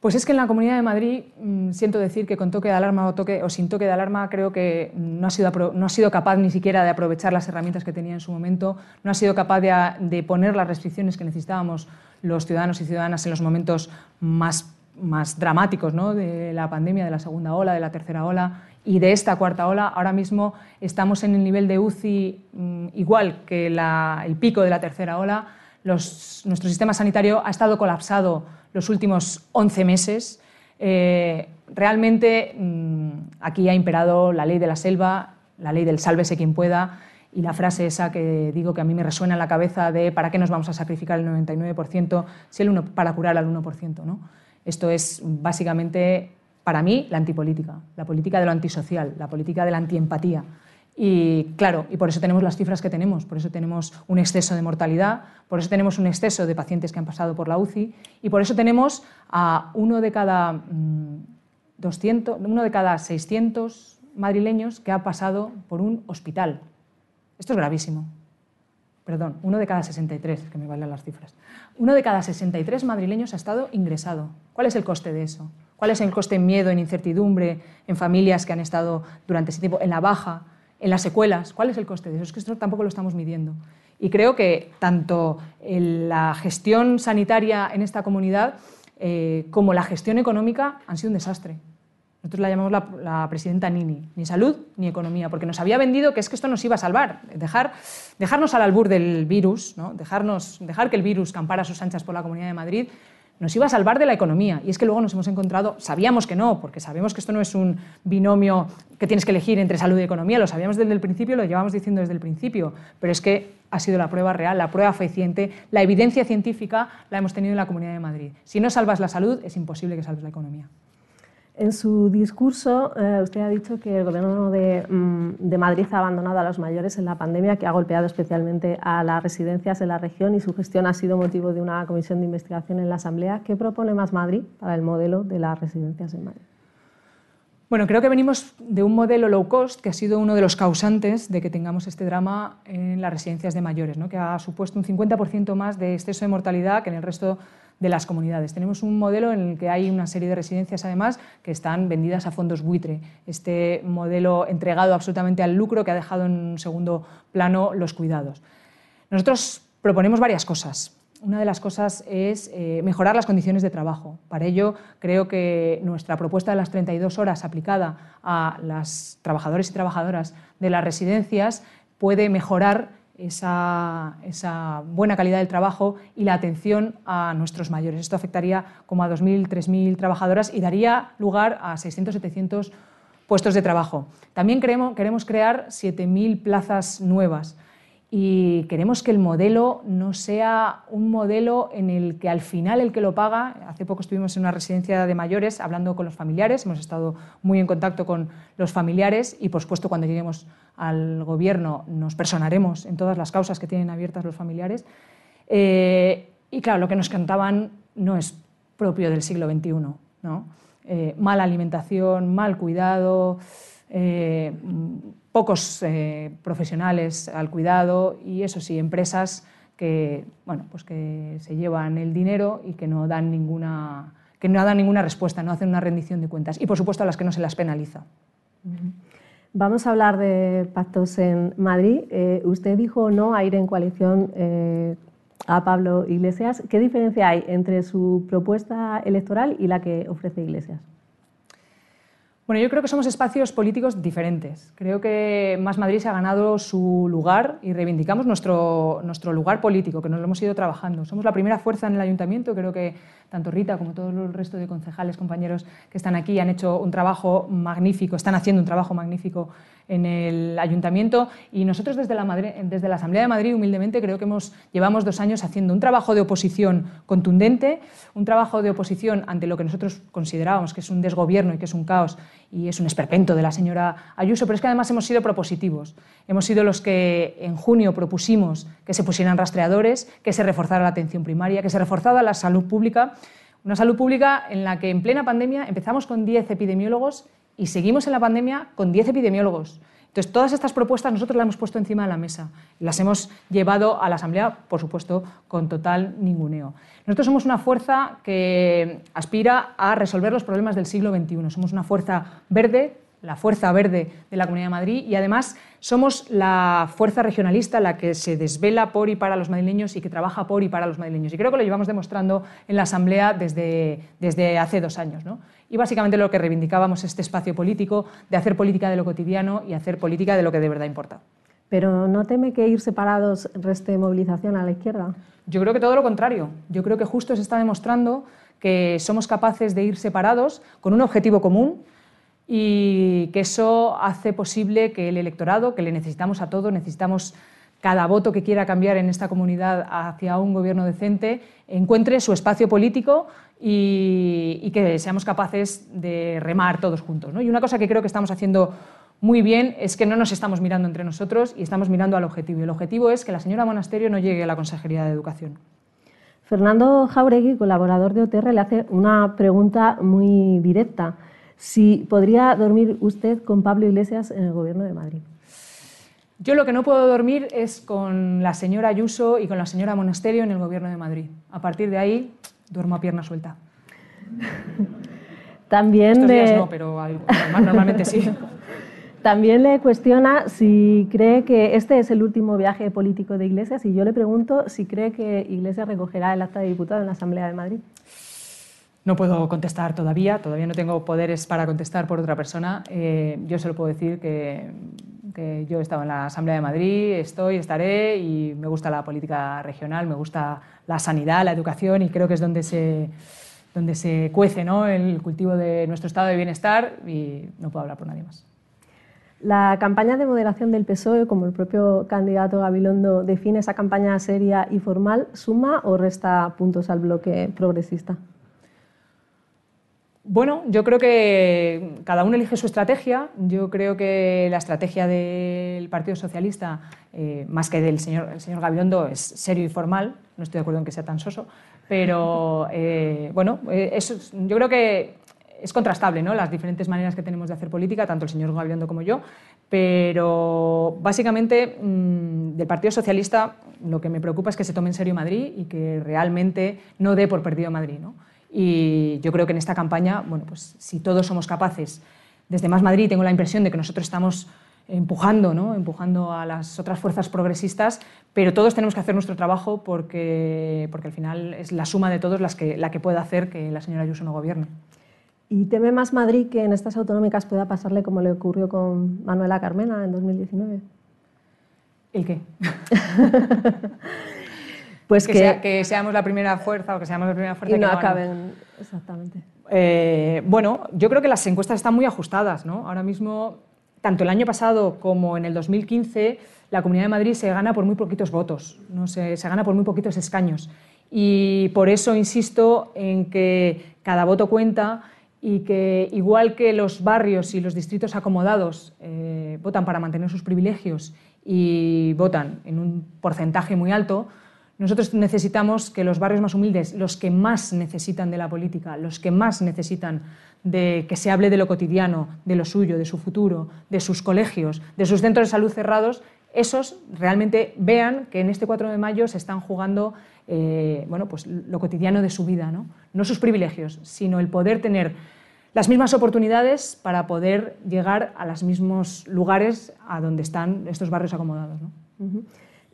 Pues es que en la Comunidad de Madrid mmm, siento decir que con toque de alarma o, toque, o sin toque de alarma creo que no ha, sido, no ha, sido, capaz ni siquiera de aprovechar las herramientas que tenía en su momento, no ha sido capaz de, de poner las restricciones que necesitábamos los ciudadanos y ciudadanas en los momentos más, más dramáticos ¿no? de la pandemia, de la segunda ola, de la tercera ola y de esta cuarta ola. Ahora mismo estamos en el nivel de UCI mmm, igual que la, el pico de la tercera ola. Los, nuestro sistema sanitario ha estado colapsado los últimos 11 meses. Eh, realmente mmm, aquí ha imperado la ley de la selva, la ley del sálvese quien pueda, y la frase esa que digo que a mí me resuena en la cabeza de ¿para qué nos vamos a sacrificar el 99% si el 1 para curar al 1%? ¿no? Esto es básicamente, para mí, la antipolítica, la política de lo antisocial, la política de la antiempatía. Y claro, y por eso tenemos las cifras que tenemos, por eso tenemos un exceso de mortalidad, por eso tenemos un exceso de pacientes que han pasado por la UCI y por eso tenemos a uno de cada, mmm, 200, uno de cada 600 madrileños que ha pasado por un hospital, esto es gravísimo. Perdón, uno de cada 63, que me valen las cifras. Uno de cada 63 madrileños ha estado ingresado. ¿Cuál es el coste de eso? ¿Cuál es el coste en miedo, en incertidumbre, en familias que han estado durante ese tiempo, en la baja, en las secuelas? ¿Cuál es el coste de eso? Es que esto tampoco lo estamos midiendo. Y creo que tanto la gestión sanitaria en esta comunidad eh, como la gestión económica han sido un desastre. Nosotros la llamamos la, la, presidenta Nini, ni salud ni economía, porque nos había vendido que es que esto nos iba a salvar, dejar, dejarnos al albur del virus, ¿no? dejarnos, dejar que el virus campara a sus anchas por la Comunidad de Madrid, nos iba a salvar de la economía. Y es que luego nos hemos encontrado, sabíamos que no, porque sabemos que esto no es un binomio que tienes que elegir entre salud y economía, lo sabíamos desde el principio, lo llevamos diciendo desde el principio, pero es que ha sido la prueba real, la prueba fehaciente, la evidencia científica la hemos tenido en la Comunidad de Madrid. Si no salvas la salud, es imposible que salves la economía. En su discurso, eh, usted ha dicho que el Gobierno de, mm, de, Madrid ha abandonado a los mayores en la pandemia, que ha golpeado especialmente a las residencias en la región y su gestión ha sido motivo de una comisión de investigación en la Asamblea. ¿Qué propone Más Madrid para el modelo de las residencias en Madrid? Bueno, creo que venimos de un modelo low cost que ha sido uno de los causantes de que tengamos este drama en las residencias de mayores, que ha supuesto un 50% más de exceso de mortalidad que en el resto de las comunidades. Tenemos un modelo en el que hay una serie de residencias, además, que están vendidas a fondos buitre. Este modelo entregado absolutamente al lucro que ha dejado en segundo plano los cuidados. Nosotros proponemos varias cosas. Una de las cosas es eh, mejorar las condiciones de trabajo. Para ello, creo que nuestra propuesta de las 32 horas aplicada a las trabajadores y trabajadoras de las residencias puede mejorar esa, buena calidad del trabajo y la atención a nuestros mayores. Esto afectaría como a 2.000, 3.000 trabajadoras y daría lugar a 600, 700 puestos de trabajo. También queremos crear 7.000 plazas nuevas y queremos que el modelo no sea un modelo en el que al final el que lo paga, hace poco estuvimos en una residencia de mayores hablando con los familiares, hemos estado muy en contacto con los familiares y por supuesto cuando lleguemos al gobierno nos personaremos en todas las causas que tienen abiertas los familiares. Eh, y claro, lo que nos contaban no es propio del siglo XXI. ¿no? Eh, mala alimentación, mal cuidado. Eh, pocos eh, profesionales al cuidado y eso sí, empresas que, bueno, pues que se llevan el dinero y que no dan ninguna que no dan ninguna respuesta, no hacen una rendición de cuentas y por supuesto a las que no se las penaliza. Vamos a hablar de pactos en Madrid. Eh, usted dijo no a ir en coalición eh, a Pablo Iglesias. ¿Qué diferencia hay entre su propuesta electoral y la que ofrece Iglesias? Bueno, yo creo que somos espacios políticos diferentes. Creo que Más Madrid se ha ganado su lugar y reivindicamos nuestro, nuestro lugar político, que nos lo hemos ido trabajando. Somos la primera fuerza en el ayuntamiento. Creo que tanto Rita como todo el resto de concejales, compañeros que están aquí han hecho un trabajo magnífico, están haciendo un trabajo magnífico en el ayuntamiento y nosotros desde la, desde la Asamblea de Madrid, humildemente, creo que hemos, llevamos dos años haciendo un trabajo de oposición contundente, un trabajo de oposición ante lo que nosotros considerábamos que es un desgobierno y que es un caos y es un esperpento de la señora Ayuso, pero es que además hemos sido propositivos. Hemos sido los que en junio propusimos que se pusieran rastreadores, que se reforzara la atención primaria, que se reforzara la salud pública, una salud pública en la que en plena pandemia empezamos con 10 epidemiólogos y seguimos en la pandemia con 10 epidemiólogos. Entonces, todas estas propuestas nosotros las hemos puesto encima de la mesa. Las hemos llevado a la Asamblea, por supuesto, con total ninguneo. Nosotros somos una fuerza que aspira a resolver los problemas del siglo XXI. Somos una fuerza verde, la fuerza verde de la Comunidad de Madrid y además somos la fuerza regionalista la que se desvela por y para los madrileños y que trabaja por y para los madrileños. Y creo que lo llevamos demostrando en la Asamblea desde, desde hace dos años. ¿no? Y básicamente lo que reivindicábamos este espacio político de hacer política de lo cotidiano y hacer política de lo que de verdad importa. Pero ¿no teme que ir separados reste movilización a la izquierda? Yo creo que todo lo contrario. Yo creo que justo se está demostrando que somos capaces de ir separados con un objetivo común y que eso hace posible que el electorado, que le necesitamos a todos, necesitamos cada voto que quiera cambiar en esta comunidad hacia un gobierno decente, encuentre su espacio político y, que seamos capaces de remar todos juntos. ¿no? Y una cosa que creo que estamos haciendo muy bien es que no nos estamos mirando entre nosotros y estamos mirando al objetivo. Y el objetivo es que la señora Monasterio no llegue a la Consejería de Educación. Fernando Jauregui, colaborador de OTR, le hace una pregunta muy directa. Si podría dormir usted con Pablo Iglesias en el Gobierno de Madrid. Yo lo que no puedo dormir es con la señora Ayuso y con la señora Monasterio en el Gobierno de Madrid. A partir de ahí, duermo a pierna suelta. También no, pero normalmente sí. También le cuestiona si cree que este es el último viaje político de Iglesias y yo le pregunto si cree que Iglesias recogerá el acta de diputado en la Asamblea de Madrid. No puedo contestar todavía, todavía no tengo poderes para contestar por otra persona. Eh, yo solo puedo decir que, yo he estado en la Asamblea de Madrid, estoy, estaré y me gusta la política regional, me gusta la sanidad, la educación y creo que es donde se, donde se cuece ¿no? el cultivo de nuestro estado de bienestar y no puedo hablar por nadie más. La campaña de moderación del PSOE, como el propio candidato Gabilondo define esa campaña seria y formal, ¿suma o resta puntos al bloque progresista? Bueno, yo creo que cada uno elige su estrategia. Yo creo que la estrategia del Partido Socialista, eh, más que del señor, el es serio y formal. No estoy de acuerdo en que sea tan soso. Pero, eh, bueno, eh, yo creo que es contrastable ¿no? las diferentes maneras que tenemos de hacer política, tanto el señor Gabilondo como yo. Pero, básicamente, mm, del Partido Socialista lo que me preocupa es que se tome en serio Madrid y que realmente no dé por perdido Madrid. ¿no? Y yo creo que en esta campaña, bueno, pues si todos somos capaces, desde Más Madrid tengo la impresión de que nosotros estamos empujando, ¿no? empujando a las otras fuerzas progresistas, pero todos tenemos que hacer nuestro trabajo porque, porque al final es la suma de todos las que, la que puede hacer que la señora Ayuso no gobierne. ¿Y teme más Madrid que en estas autonómicas pueda pasarle como le ocurrió con Manuela Carmena en 2019? ¿El qué? pues que, que, seamos la primera fuerza o que seamos la primera fuerza y no acaben exactamente. Eh, bueno, yo creo que las encuestas están muy ajustadas, ¿no? Ahora mismo, tanto el año pasado como en el 2015, la Comunidad de Madrid se gana por muy poquitos votos, no se, se gana por muy poquitos escaños. Y por eso insisto en que cada voto cuenta y que igual que los barrios y los distritos acomodados eh, votan para mantener sus privilegios y votan en un porcentaje muy alto, nosotros necesitamos que los barrios más humildes, los que más necesitan de la política, los que más necesitan de que se hable de lo cotidiano, de lo suyo, de su futuro, de sus colegios, de sus centros de salud cerrados, esos realmente vean que en este 4 de mayo se están jugando eh, bueno, pues lo cotidiano de su vida, ¿no? no sus privilegios, sino el poder tener las mismas oportunidades para poder llegar a los mismos lugares a donde están estos barrios acomodados. ¿no?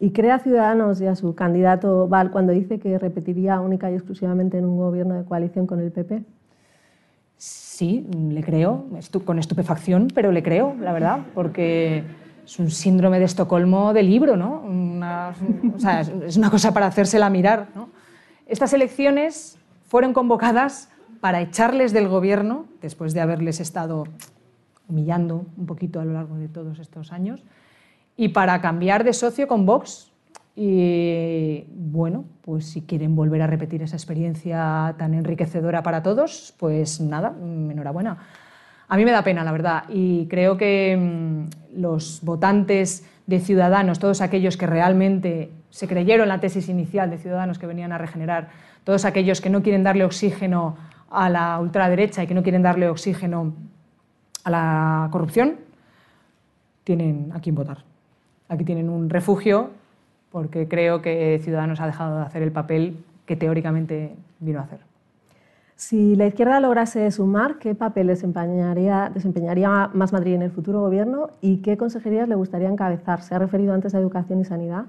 ¿Y crea Ciudadanos y a su candidato Val cuando dice que repetiría única y exclusivamente en un gobierno de coalición con el PP? Sí, le creo, con estupefacción, pero le creo, la verdad, porque es un síndrome de Estocolmo de libro, ¿no? es una cosa para hacérsela mirar. ¿no? Estas elecciones fueron convocadas para echarles del gobierno, después de haberles estado humillando un poquito a lo largo de todos estos años, y para cambiar de socio con Vox. Y bueno, pues si quieren volver a repetir esa experiencia tan enriquecedora para todos, pues nada, enhorabuena. A mí me da pena, la verdad, y creo que mm, los votantes de Ciudadanos, todos aquellos que realmente se creyeron la tesis inicial de Ciudadanos que venían a regenerar, todos aquellos que no quieren darle oxígeno a la ultraderecha y que no quieren darle oxígeno a la corrupción, tienen a quién votar. Aquí tienen un refugio porque creo que Ciudadanos ha dejado de hacer el papel que teóricamente vino a hacer. Si la izquierda lograse sumar, ¿qué papel desempeñaría, desempeñaría Más Madrid en el futuro gobierno y qué consejerías le gustaría encabezar? Se ha referido antes a educación y sanidad.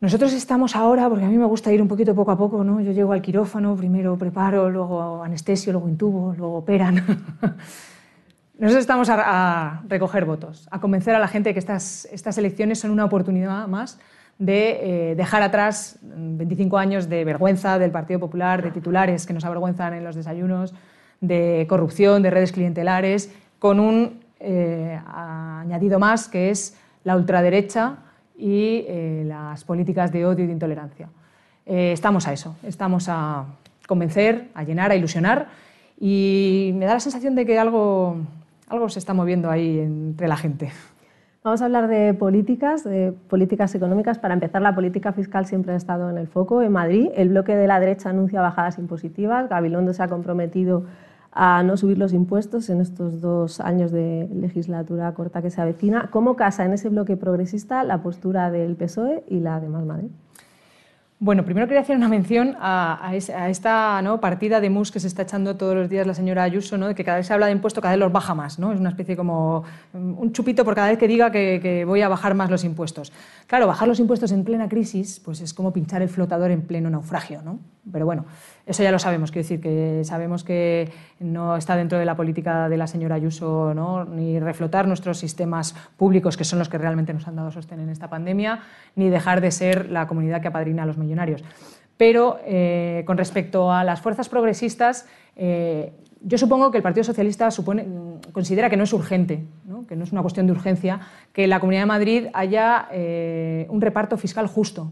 Nosotros estamos ahora, porque a mí me gusta ir un poquito poco a poco, ¿no? Yo llego al quirófano, primero preparo, luego anestesio, luego intubo, luego operan. Nosotros estamos a, recoger votos, a convencer a la gente de que estas, estas elecciones son una oportunidad más de eh, dejar atrás 25 años de vergüenza del Partido Popular, de titulares que nos avergüenzan en los desayunos, de corrupción, de redes clientelares, con un eh, añadido más que es la ultraderecha y eh, las políticas de odio y de intolerancia. estamos a eso, estamos a convencer, a llenar, a ilusionar y me da la sensación de que algo, algo se está moviendo ahí entre la gente. Vamos a hablar de políticas, de políticas económicas. Para empezar, la política fiscal siempre ha estado en el foco. En Madrid, el bloque de la derecha anuncia bajadas impositivas. Gabilondo se ha comprometido a no subir los impuestos en estos dos años de legislatura corta que se avecina. ¿Cómo casa en ese bloque progresista la postura del PSOE y la de Más Madrid? Bueno, primero quería hacer una mención a, esta partida de mus que se está echando todos los días la señora Ayuso, ¿no? de que cada vez se habla de impuesto, cada vez los baja más. ¿no? Es una especie como mm, un chupito por cada vez que diga que, voy a bajar más los impuestos. Claro, bajar los impuestos en plena crisis pues es como pinchar el flotador en pleno naufragio. ¿no? Pero bueno, eso ya lo sabemos. Quiero decir que sabemos que no está dentro de la política de la señora Ayuso ¿no? ni reflotar nuestros sistemas públicos, que son los que realmente nos han dado sostén en esta pandemia, ni dejar de ser la comunidad que apadrina a los millonarios. Pero eh, con respecto a las fuerzas progresistas, eh, yo supongo que el Partido Socialista supone, considera que no es urgente, que no es una cuestión de urgencia, que en la Comunidad de Madrid haya eh, un reparto fiscal justo.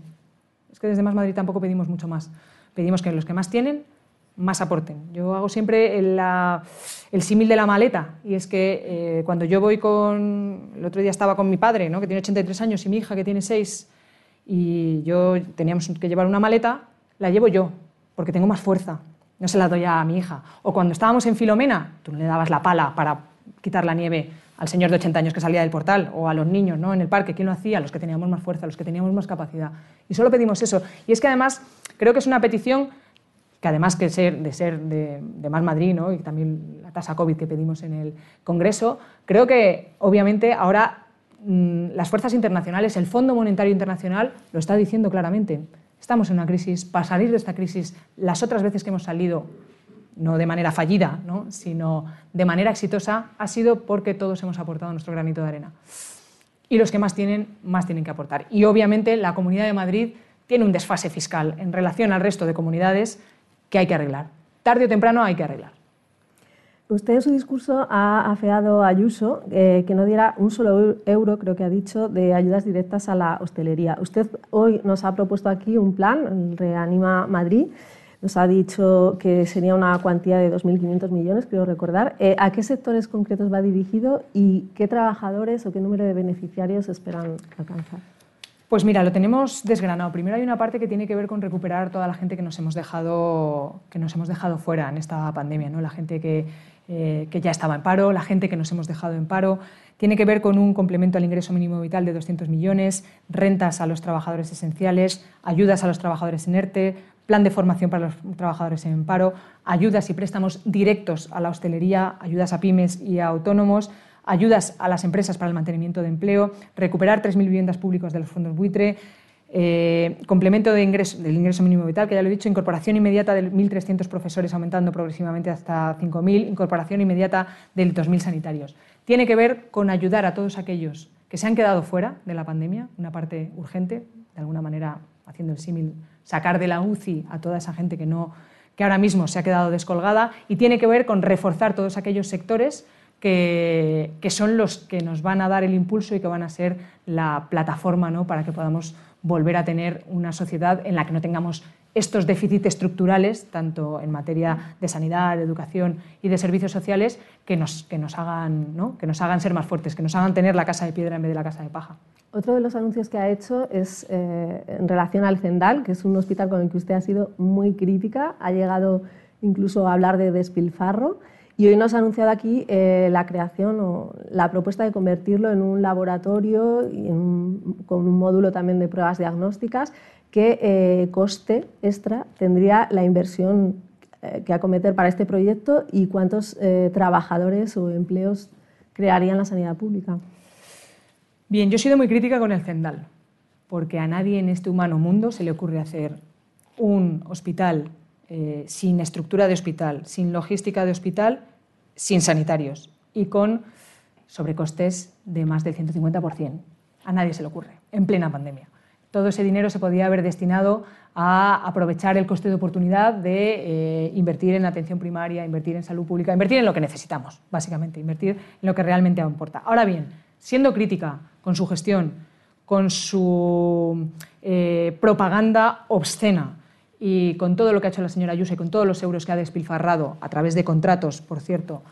Es que desde Más Madrid tampoco pedimos mucho más. Pedimos que los que más tienen, más aporten. Yo hago siempre el, el símil de la maleta, y es que cuando yo voy con... El otro día estaba con mi padre, ¿no? que tiene 83 años, y mi hija, que tiene 6, y yo teníamos que llevar una maleta, la llevo yo, porque tengo más fuerza. No se la doy a mi hija. O cuando estábamos en Filomena, tú le dabas la pala para quitar la nieve al señor de 80 años que salía del portal o a los niños ¿no? en el parque. ¿Quién lo hacía? Los que teníamos más fuerza, los que teníamos más capacidad. Y solo pedimos eso. Y es que además creo que es una petición que además de ser de, Más Madrid ¿no? y también la tasa COVID que pedimos en el Congreso, creo que obviamente ahora Mm, las fuerzas internacionales, el Fondo Monetario Internacional lo está diciendo claramente. Estamos en una crisis. Para salir de esta crisis, las otras veces que hemos salido, no de manera fallida, sino de manera exitosa, ha sido porque todos hemos aportado nuestro granito de arena. y los que más tienen, más tienen que aportar. Y obviamente la Comunidad de Madrid tiene un desfase fiscal en relación al resto de comunidades que hay que arreglar. Tarde o temprano hay que arreglar. Usted en su discurso ha afeado a Ayuso eh, que no diera un solo euro, creo que ha dicho, de ayudas directas a la hostelería. Usted hoy nos ha propuesto aquí un plan, Reanima Madrid. Nos ha dicho que sería una cuantía de 2.500 millones, creo recordar. Eh, ¿A qué sectores concretos va dirigido y qué trabajadores o qué número de beneficiarios esperan alcanzar? Pues mira, lo tenemos desgranado. Primero hay una parte que tiene que ver con recuperar toda la gente que nos hemos dejado, que nos hemos dejado fuera en esta pandemia, ¿no? la gente que, eh, que ya estaba en paro, la gente que nos hemos dejado en paro. Tiene que ver con un complemento al ingreso mínimo vital de 200 millones, rentas a los trabajadores esenciales, ayudas a los trabajadores en ERTE, plan de formación para los trabajadores en paro, ayudas y préstamos directos a la hostelería, ayudas a pymes y a autónomos, ayudas a las empresas para el mantenimiento de empleo, recuperar 3.000 viviendas públicas de los fondos buitre, eh, complemento de ingreso, del ingreso mínimo vital, que ya lo he dicho, incorporación inmediata de 1.300 profesores aumentando progresivamente hasta 5.000, incorporación inmediata de 2.000 sanitarios. Tiene que ver con ayudar a todos aquellos que se han quedado fuera de la pandemia, una parte urgente, de alguna manera haciendo el símil, sacar de la UCI a toda esa gente que, no, que ahora mismo se ha quedado descolgada, y tiene que ver con reforzar todos aquellos sectores que, que, son los que nos van a dar el impulso y que van a ser la plataforma ¿no? para que podamos volver a tener una sociedad en la que no tengamos estos déficits estructurales, tanto en materia de sanidad, de educación y de servicios sociales, que nos, que nos, hagan, ¿no? que nos hagan ser más fuertes, que nos hagan tener la casa de piedra en vez de la casa de paja. Otro de los anuncios que ha hecho es eh, en relación al Zendal, que es un hospital con el que usted ha sido muy crítica, ha llegado incluso a hablar de despilfarro. Y hoy nos ha anunciado aquí eh, la creación o la propuesta de convertirlo en un laboratorio con un módulo también de pruebas diagnósticas. ¿Qué eh, coste extra tendría la inversión eh, que acometer para este proyecto y cuántos trabajadores o empleos crearían la sanidad pública? Bien, yo he sido muy crítica con el CENDAL, porque a nadie en este humano mundo se le ocurre hacer un hospital eh, sin estructura de hospital, sin logística de hospital, sin sanitarios y con sobrecostes de más del 150%. A nadie se le ocurre, en plena pandemia. Todo ese dinero se podía haber destinado a aprovechar el coste de oportunidad de eh, invertir en atención primaria, invertir en salud pública, invertir en lo que necesitamos, básicamente, invertir en lo que realmente importa. Ahora bien, siendo crítica con su gestión, con su eh, propaganda obscena, y con todo lo que ha hecho la señora Ayuso y con todos los euros que ha despilfarrado a través de contratos, por cierto,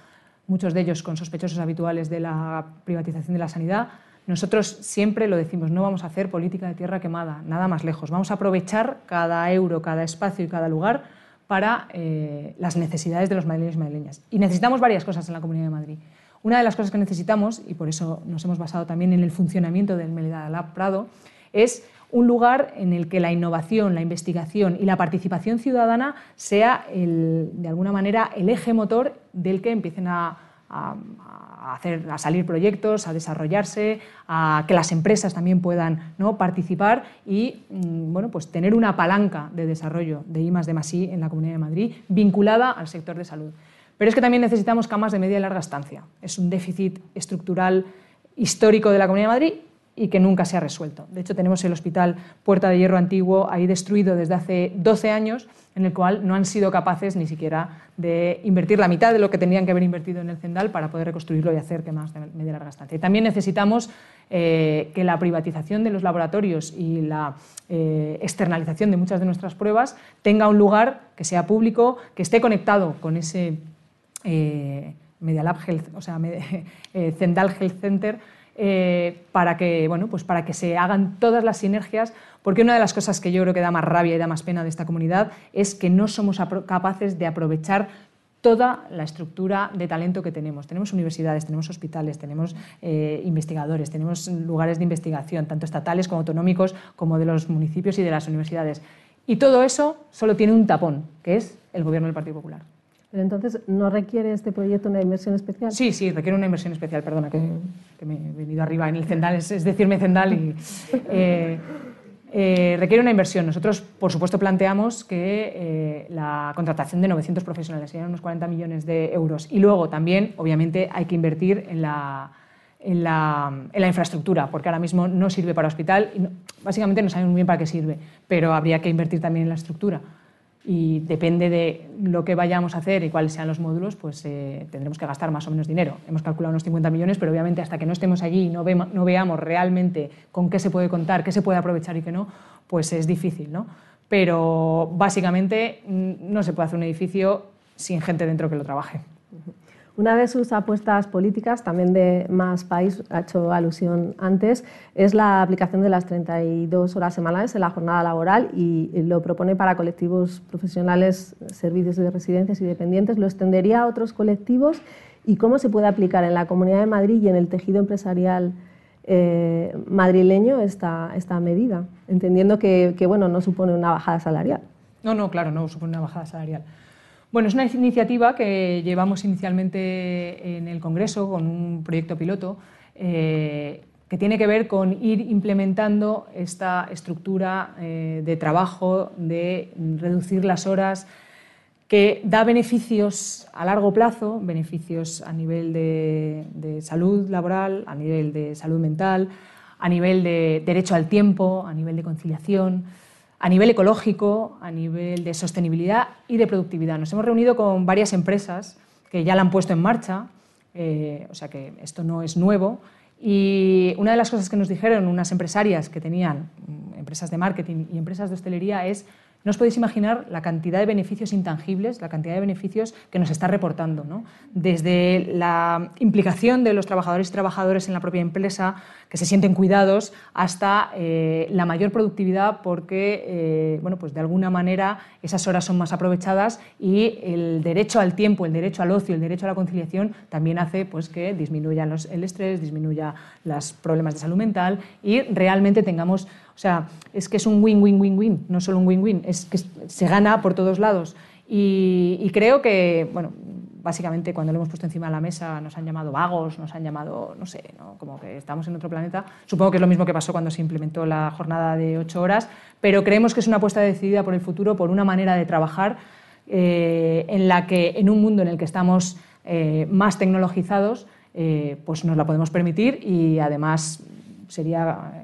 muchos de ellos con sospechosos habituales de la privatización de la sanidad, nosotros siempre lo decimos, no vamos a hacer política de tierra quemada, nada más lejos. Vamos a aprovechar cada euro, cada espacio y cada lugar para eh, las necesidades de los madrileños y madrileñas. Y necesitamos varias cosas en la Comunidad de Madrid. Una de las cosas que necesitamos, y por eso nos hemos basado también en el funcionamiento del Melida Lab Prado, es un lugar en el que la innovación, la investigación y la participación ciudadana sea, de alguna manera, el eje motor del que empiecen a, salir proyectos, a desarrollarse, a que las empresas también puedan ¿no? participar y mm, bueno, pues tener una palanca de desarrollo de I de en la Comunidad de Madrid vinculada al sector de salud. Pero es que también necesitamos camas de media y larga estancia. Es un déficit estructural histórico de la Comunidad de Madrid y que nunca se ha resuelto. De hecho, tenemos el Hospital Puerta de Hierro Antiguo ahí destruido desde hace 12 años, en el cual no han sido capaces ni siquiera de invertir la mitad de lo que tendrían que haber invertido en el Cendal para poder reconstruirlo y hacer que más de media larga estancia. Y también necesitamos eh, que la privatización de los laboratorios y la eh, externalización de muchas de nuestras pruebas tenga un lugar que sea público, que esté conectado con ese eh, Media Health, o sea, Cendal Health Center, eh, para, que, bueno, pues para que se hagan todas las sinergias, porque una de las cosas que yo creo que da más rabia y da más pena de esta comunidad es que no somos capaces de aprovechar toda la estructura de talento que tenemos. Tenemos universidades, tenemos hospitales, tenemos eh, investigadores, tenemos lugares de investigación, tanto estatales como autonómicos, como de los municipios y de las universidades. Y todo eso solo tiene un tapón, que es el gobierno del Partido Popular. Pero entonces, ¿no requiere este proyecto una inversión especial? Sí, sí, requiere una inversión especial, perdona, que, me he venido arriba en el Cendal, es, decirme Cendal y... Eh, eh, requiere una inversión. Nosotros, por supuesto, planteamos que eh, la contratación de 900 profesionales serían unos 40 millones de euros. Y luego también, obviamente, hay que invertir en la en la, infraestructura, porque ahora mismo no sirve para hospital y básicamente no sabemos muy bien para qué sirve, pero habría que invertir también en la estructura. Y depende de lo que vayamos a hacer y cuáles sean los módulos, pues eh, tendremos que gastar más o menos dinero. Hemos calculado unos 50 millones, pero obviamente hasta que no estemos allí y no, no veamos realmente con qué se puede contar, qué se puede aprovechar y qué no, pues es difícil. ¿no? Pero básicamente mm, no se puede hacer un edificio sin gente dentro que lo trabaje. Una de sus apuestas políticas, también de Más País, ha hecho alusión antes, es la aplicación de las 32 horas semanales en la jornada laboral y lo propone para colectivos profesionales, servicios de residencias y dependientes. ¿Lo extendería a otros colectivos? ¿Y cómo se puede aplicar en la Comunidad de Madrid y en el tejido empresarial eh, madrileño esta, medida? Entendiendo que, que bueno, no supone una bajada salarial. No, no, claro, no supone una bajada salarial. Bueno, es una iniciativa que llevamos inicialmente en el Congreso con un proyecto piloto eh, que tiene que ver con ir implementando esta estructura eh, de trabajo, de reducir las horas, que da beneficios a largo plazo, beneficios a nivel de, de salud laboral, a nivel de salud mental, a nivel de derecho al tiempo, a nivel de conciliación a nivel ecológico, a nivel de sostenibilidad y de productividad. Nos hemos reunido con varias empresas que ya la han puesto en marcha, eh, o sea que esto no es nuevo. Y una de las cosas que nos dijeron unas empresarias que tenían mm, empresas de marketing y empresas de hostelería es no os podéis imaginar la cantidad de beneficios intangibles, la cantidad de beneficios que nos está reportando. ¿no? Desde la implicación de los trabajadores y trabajadoras en la propia empresa, que se sienten cuidados, hasta eh, la mayor productividad porque, eh, bueno, pues de alguna manera esas horas son más aprovechadas y el derecho al tiempo, el derecho al ocio, el derecho a la conciliación también hace pues, que disminuya el estrés, disminuya los problemas de salud mental y realmente tengamos sea, es que es un win-win-win-win, no solo un win-win, es que se gana por todos lados. Y, creo que, bueno, básicamente cuando lo hemos puesto encima de la mesa nos han llamado vagos, nos han llamado, no sé, como que estamos en otro planeta. Supongo que es lo mismo que pasó cuando se implementó la jornada de ocho horas, pero creemos que es una apuesta decidida por el futuro, por una manera de trabajar eh, en la que en un mundo en el que estamos eh, más tecnologizados, eh, pues nos la podemos permitir y además sería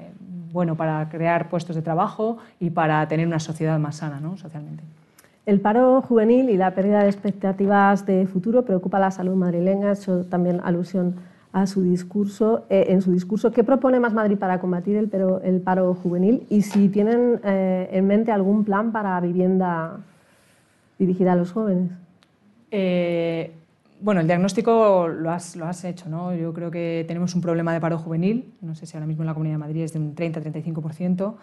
bueno para crear puestos de trabajo y para tener una sociedad más sana ¿no? socialmente. El paro juvenil y la pérdida de expectativas de futuro preocupa a la salud madrileña, hecho también alusión a su discurso, eh, en su discurso. ¿Qué propone Más Madrid para combatir el, el paro juvenil? Y si tienen eh, en mente algún plan para vivienda dirigida a los jóvenes. Eh, bueno, el diagnóstico lo has, lo has hecho, ¿no? Yo creo que tenemos un problema de paro juvenil, no sé si ahora mismo en la Comunidad de Madrid es de un 30-35%,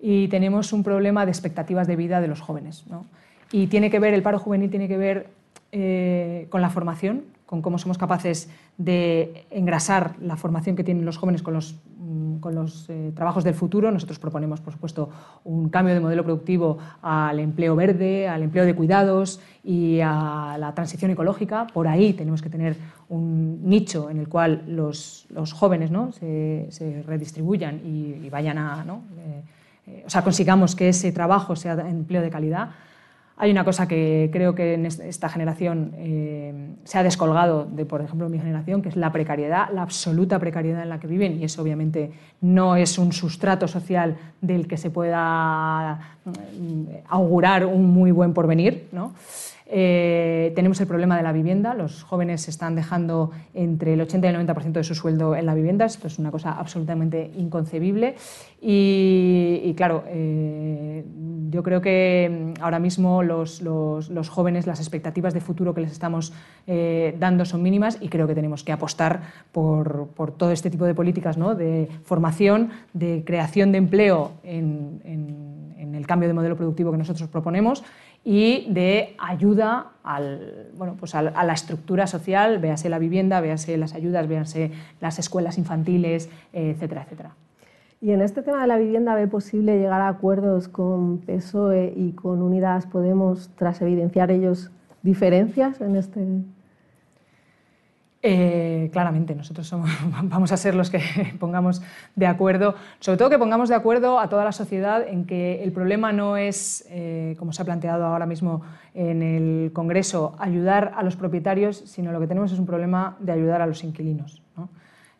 y tenemos un problema de expectativas de vida de los jóvenes, ¿no? Y tiene que ver, el paro juvenil tiene que ver eh, con la formación, con cómo somos capaces de engrasar la formación que tienen los jóvenes con los, mm, eh, trabajos del futuro. Nosotros proponemos, por supuesto, un cambio de modelo productivo al empleo verde, al empleo de cuidados y a la transición ecológica. Por ahí tenemos que tener un nicho en el cual los, jóvenes se, redistribuyan y, vayan a... Eh, eh, o sea, consigamos que ese trabajo sea empleo de calidad. Hay una cosa que creo que en esta generación eh, se ha descolgado de, por ejemplo, mi generación, que es la precariedad, la absoluta precariedad en la que viven, y eso obviamente no es un sustrato social del que se pueda mm, augurar un muy buen porvenir. ¿no? Eh, tenemos el problema de la vivienda. Los jóvenes están dejando entre el 80 y el 90% de su sueldo en la vivienda. Esto es una cosa absolutamente inconcebible. Y, claro, eh, yo creo que mm, ahora mismo los, jóvenes, las expectativas de futuro que les estamos eh, dando son mínimas y creo que tenemos que apostar por, todo este tipo de políticas ¿no? de formación, de creación de empleo en el cambio de modelo productivo que nosotros proponemos y de ayuda al, bueno, pues a, la estructura social, véase la vivienda, véase las ayudas, véase las escuelas infantiles, etcétera, etcétera. Y en este tema de la vivienda, ¿ve posible llegar a acuerdos con PSOE y con Unidas Podemos tras evidenciar ellos diferencias en este eh, claramente, nosotros vamos a ser los que pongamos de acuerdo, sobre todo que pongamos de acuerdo a toda la sociedad en que el problema no es, eh, como se ha planteado ahora mismo en el Congreso, ayudar a los propietarios, sino lo que tenemos es un problema de ayudar a los inquilinos.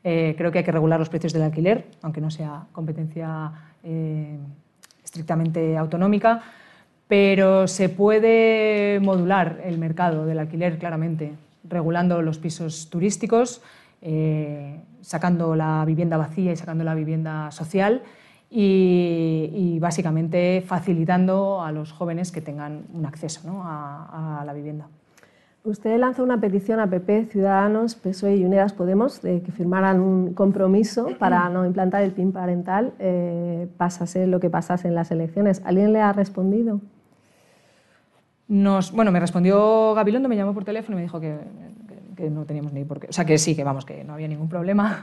Eh, creo que hay que regular los precios del alquiler, aunque no sea competencia estrictamente autonómica, pero se puede modular el mercado del alquiler claramente, regulando los pisos turísticos, eh, sacando la vivienda vacía y sacando la vivienda social y, básicamente facilitando a los jóvenes que tengan un acceso a la vivienda. Usted lanzó una petición a PP, Ciudadanos, PSOE y Unidas Podemos de que firmaran un compromiso para no implantar el PIN parental, eh, pasase lo que pasase en las elecciones. ¿Alguien le ha respondido? Nos, bueno, me respondió Gabilondo, me llamó por teléfono y me dijo que, no teníamos ni por qué. O sea, que sí, que vamos, que no había ningún problema.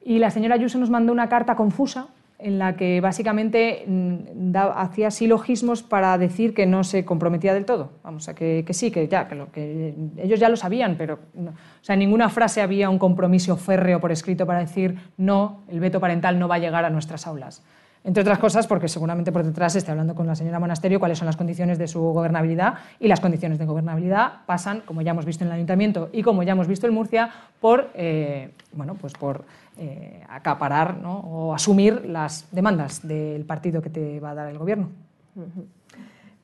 Y la señora Ayuso nos mandó una carta confusa en la que básicamente mm, hacía silogismos para decir que no se comprometía del todo. Vamos, a que, sí, que ya, que ellos ya lo sabían, pero o sea, en ninguna frase había un compromiso férreo por escrito para decir no, el veto parental no va a llegar a nuestras aulas. Entre otras cosas, porque seguramente por detrás esté hablando con la señora Monasterio cuáles son las condiciones de su gobernabilidad y las condiciones de gobernabilidad pasan, como ya hemos visto en el Ayuntamiento y como ya hemos visto en Murcia, por, eh, bueno, pues por eh, acaparar o asumir las demandas del partido que te va a dar el gobierno.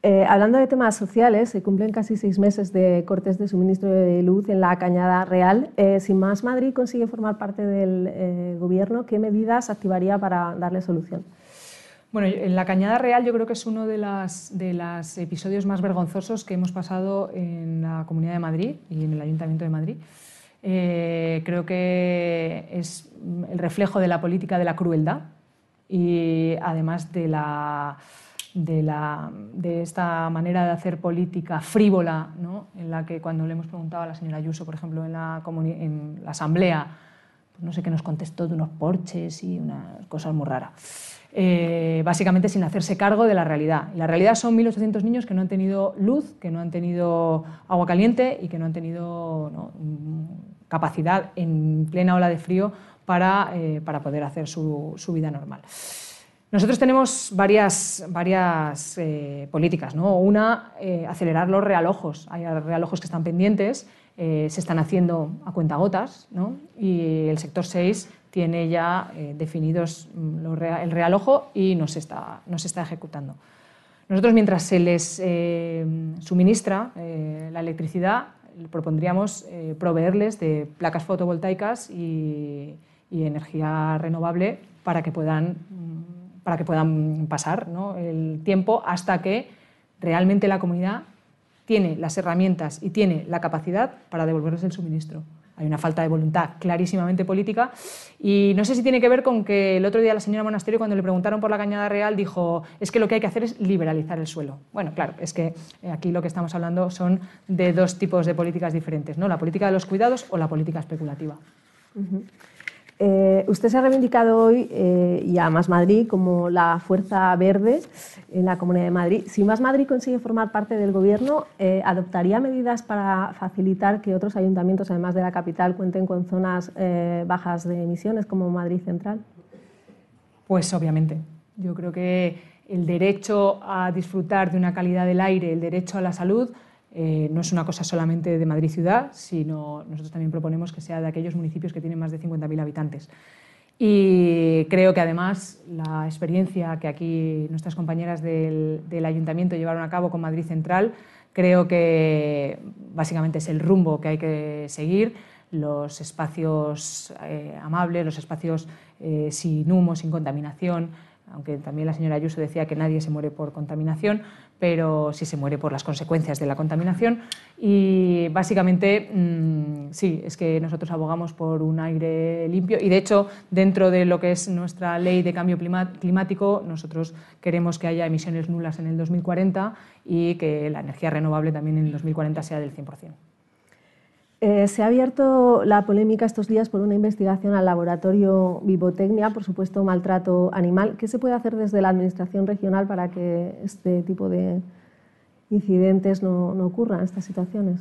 Eh, hablando de temas sociales, se cumplen casi seis meses de cortes de suministro de luz en la Cañada Real. si Más Madrid consigue formar parte del gobierno, ¿qué medidas activaría para darle solución? Bueno, en la Cañada Real yo creo que es uno de, los episodios más vergonzosos que hemos pasado en la Comunidad de Madrid y en el Ayuntamiento de Madrid. Eh, creo que es el reflejo de la política de la crueldad y además de, la, de, esta manera de hacer política frívola, en la que cuando le hemos preguntado a la señora Ayuso, por ejemplo, en la, en la asamblea, pues no sé qué nos contestó de unos porches y unas cosas muy raras. Eh, básicamente sin hacerse cargo de la realidad. la realidad son 1.800 niños que no han tenido luz, que no han tenido agua caliente y que no han tenido capacidad en plena ola de frío para, eh, para poder hacer su, vida normal. Nosotros tenemos varias, varias eh, políticas. ¿no? Una, acelerar los realojos. Hay realojos que están pendientes, se están haciendo a cuentagotas ¿no? y el sector 6 tiene ya eh, definidos mm, el real ojo y no se, está, no se está ejecutando. Nosotros, mientras se les eh, suministra eh, la electricidad, propondríamos proveerles de placas fotovoltaicas y, energía renovable para que puedan, mm, para que puedan pasar el tiempo hasta que realmente la comunidad tiene las herramientas y tiene la capacidad para devolverles el suministro. Hay una falta de voluntad clarísimamente política y no sé si tiene que ver con que el otro día la señora Monasterio cuando le preguntaron por la Cañada Real dijo es que lo que hay que hacer es liberalizar el suelo. Bueno, claro, es que eh, aquí lo que estamos hablando son de dos tipos de políticas diferentes, ¿no? La política de los cuidados o la política especulativa. Eh, usted se ha reivindicado hoy eh, y a Más Madrid como la fuerza verde en la Comunidad de Madrid. Si Más Madrid consigue formar parte del Gobierno, eh, ¿adoptaría medidas para facilitar que otros ayuntamientos, además de la capital, cuenten con zonas bajas de emisiones como Madrid Central? Pues obviamente. Yo creo que el derecho a disfrutar de una calidad del aire, el derecho a la salud, eh, no es una cosa solamente de Madrid ciudad, sino nosotros también proponemos que sea de aquellos municipios que tienen más de 50.000 habitantes. Y creo que además la experiencia que aquí nuestras compañeras del, ayuntamiento llevaron a cabo con Madrid Central, creo que básicamente es el rumbo que hay que seguir, los espacios eh, amables, los espacios eh, sin humo, sin contaminación, aunque también la señora Ayuso decía que nadie se muere por contaminación, pero sí se muere por las consecuencias de la contaminación. Y básicamente, mm, sí, es que nosotros abogamos por un aire limpio y de hecho, dentro de lo que es nuestra ley de cambio climático, nosotros queremos que haya emisiones nulas en el 2040 y que la energía renovable también en el 2040 sea del 100%. Eh, se ha abierto la polémica estos días por una investigación al laboratorio Vivotecnia por supuesto maltrato animal. ¿Qué se puede hacer desde la Administración regional para que este tipo de incidentes no, no ocurran, estas situaciones?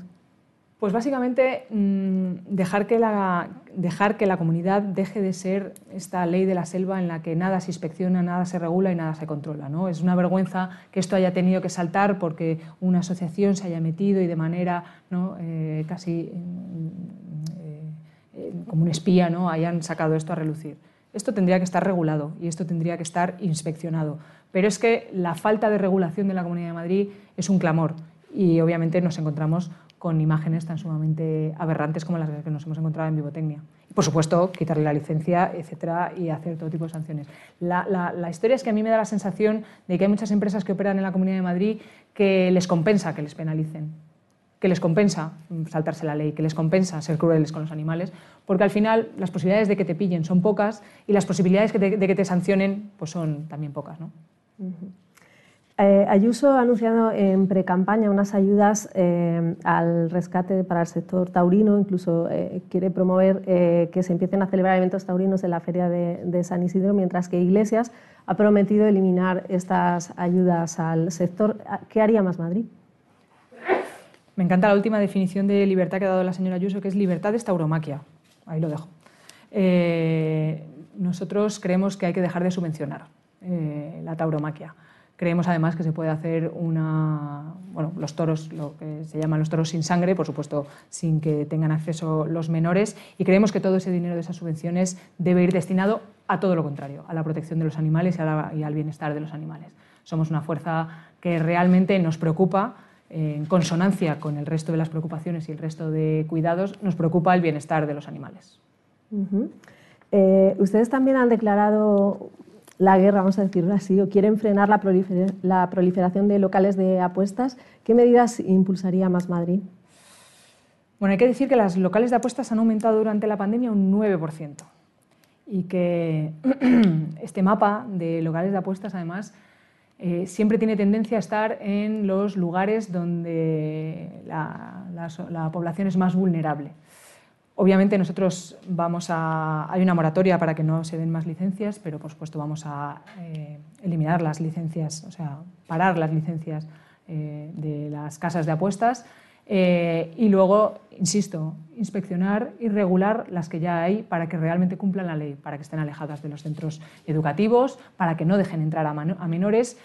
Pues básicamente mm, dejar, que la, dejar que la comunidad deje de ser esta ley de la selva en la que nada se inspecciona, nada se regula y nada se controla. ¿no? Es una vergüenza que esto haya tenido que saltar porque una asociación se haya metido y de manera ¿no? Eh, casi eh, como un espía, ¿no? hayan sacado esto a relucir. Esto tendría que estar regulado y esto tendría que estar inspeccionado. Pero es que la falta de regulación de la Comunidad de Madrid es un clamor y obviamente nos encontramos con imágenes tan sumamente aberrantes como las que nos hemos encontrado en Vivotecnia. Y por supuesto, quitarle la licencia, etcétera, y hacer todo tipo de sanciones. La, la, historia es que a mí me da la sensación de que hay muchas empresas que operan en la Comunidad de Madrid que les compensa que les penalicen, que les compensa saltarse la ley, que les compensa ser crueles con los animales, porque al final las posibilidades de que te pillen son pocas y las posibilidades de que te sancionen pues son también pocas. ¿no? Eh, Ayuso ha anunciado en precampaña unas ayudas eh, al rescate para el sector taurino, incluso eh, quiere promover que se empiecen a celebrar eventos taurinos en la feria de, San Isidro, mientras que Iglesias ha prometido eliminar estas ayudas al sector. ¿Qué haría más Madrid? Me encanta la última definición de libertad que ha dado la señora Ayuso, que es libertad es tauromaquia. Ahí lo dejo. nosotros creemos que hay que dejar de subvencionar la tauromaquia. Creemos además que se puede hacer una, bueno, los toros, lo que se llaman los toros sin sangre, por supuesto sin que tengan acceso los menores, y creemos que todo ese dinero de esas subvenciones debe ir destinado a todo lo contrario, a la protección de los animales y, al bienestar de los animales. Somos una fuerza que realmente nos preocupa, en consonancia con el resto de las preocupaciones y el resto de cuidados, nos preocupa el bienestar de los animales. Eh, ustedes también han declarado la guerra, vamos a decirlo así, o quieren frenar la, proliferación de locales de apuestas, ¿qué medidas impulsaría más Madrid? Bueno, hay que decir que las locales de apuestas han aumentado durante la pandemia un 9% y que este mapa de locales de apuestas, además, eh, siempre tiene tendencia a estar en los lugares donde la población es más vulnerable. Obviamente nosotros vamos a... Hay una moratoria para que no se den más licencias, pero por supuesto vamos a eh, eliminar las licencias, o sea, parar las licencias eh, de las casas de apuestas eh, y luego, insisto, inspeccionar y regular las que ya hay para que realmente cumplan la ley, para que estén alejadas de los centros educativos, para que no dejen entrar a menores.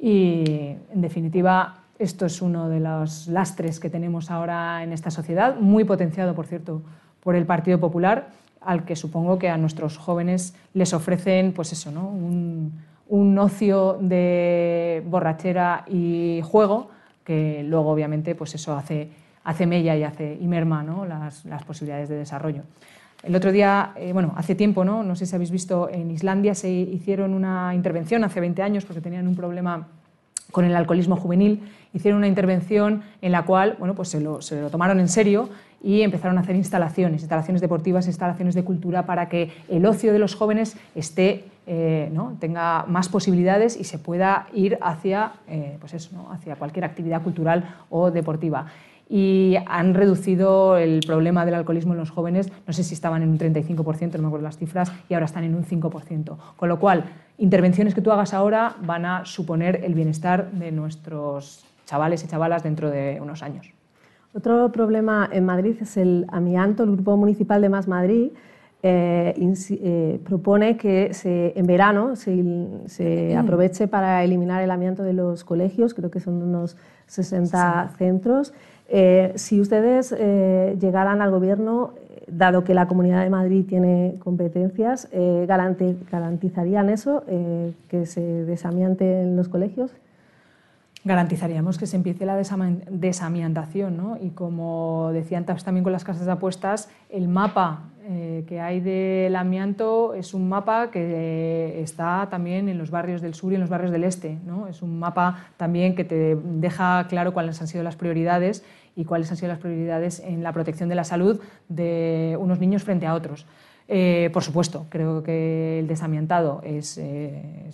Y, en definitiva, esto es uno de los lastres que tenemos ahora en esta sociedad, muy potenciado, por cierto, por el Partido Popular, al que supongo que a nuestros jóvenes les ofrecen pues eso, ¿no? un, ocio de borrachera y juego que luego obviamente pues eso hace, hace mella y, hace, y merma ¿no? las, posibilidades de desarrollo. El otro día, eh, bueno, hace tiempo, ¿no? no sé si habéis visto, en Islandia se hicieron una intervención hace 20 años porque tenían un problema con el alcoholismo juvenil, hicieron una intervención en la cual bueno, pues se, lo, tomaron en serio y empezaron a hacer instalaciones, instalaciones deportivas, instalaciones de cultura para que el ocio de los jóvenes esté, eh, ¿no? tenga más posibilidades y se pueda ir hacia, eh, pues eso, hacia cualquier actividad cultural o deportiva y han reducido el problema del alcoholismo en los jóvenes, no sé si estaban en un 35%, no me acuerdo las cifras, y ahora están en un 5%. Con lo cual, intervenciones que tú hagas ahora van a suponer el bienestar de nuestros chavales y chavalas dentro de unos años. Otro problema en Madrid es el amianto. El Grupo Municipal de Más Madrid eh, eh, propone que se, en verano se, aproveche para eliminar el amianto de los colegios, creo que son unos 60 centros. Eh, si ustedes eh, llegaran al Gobierno, dado que la Comunidad de Madrid tiene competencias, eh, ¿garantizarían eso, que se desamiante en los colegios? Garantizaríamos que se empiece la desamiantación. ¿no? Y como decían también con las casas de apuestas, el mapa que hay del amianto es un mapa que está también en los barrios del sur y en los barrios del este. ¿no? Es un mapa también que te deja claro cuáles han sido las prioridades y cuáles han sido las prioridades en la protección de la salud de unos niños frente a otros. Eh, por supuesto, creo que el desamiantado es, eh,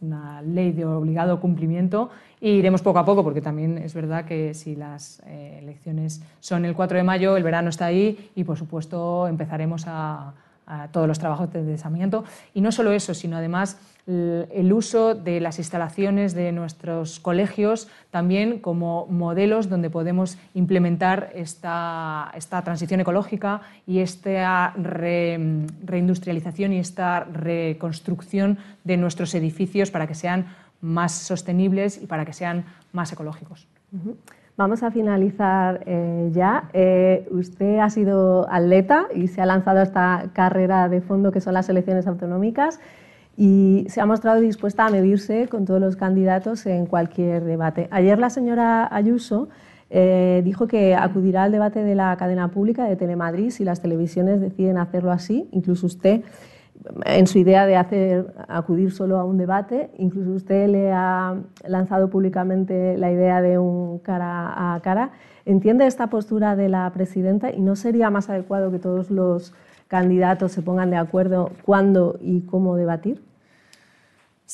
una ley de obligado cumplimiento e iremos poco a poco, porque también es verdad que si las eh, elecciones son el 4 de mayo, el verano está ahí y, por supuesto, empezaremos a, a todos los trabajos de desamiento. Y no solo eso, sino además el uso de las instalaciones de nuestros colegios también como modelos donde podemos implementar esta, esta transición ecológica y esta reindustrialización y esta reconstrucción de nuestros edificios para que sean más sostenibles y para que sean más ecológicos. Vamos a finalizar eh, ya. Eh, usted ha sido atleta y se ha lanzado a esta carrera de fondo que son las elecciones autonómicas y se ha mostrado dispuesta a medirse con todos los candidatos en cualquier debate. Ayer la señora Ayuso eh, dijo que acudirá al debate de la cadena pública de Telemadrid si las televisiones deciden hacerlo así, incluso usted en su idea de hacer acudir solo a un debate, incluso usted le ha lanzado públicamente la idea de un cara a cara. ¿Entiende esta postura de la presidenta y no sería más adecuado que todos los candidatos se pongan de acuerdo cuándo y cómo debatir?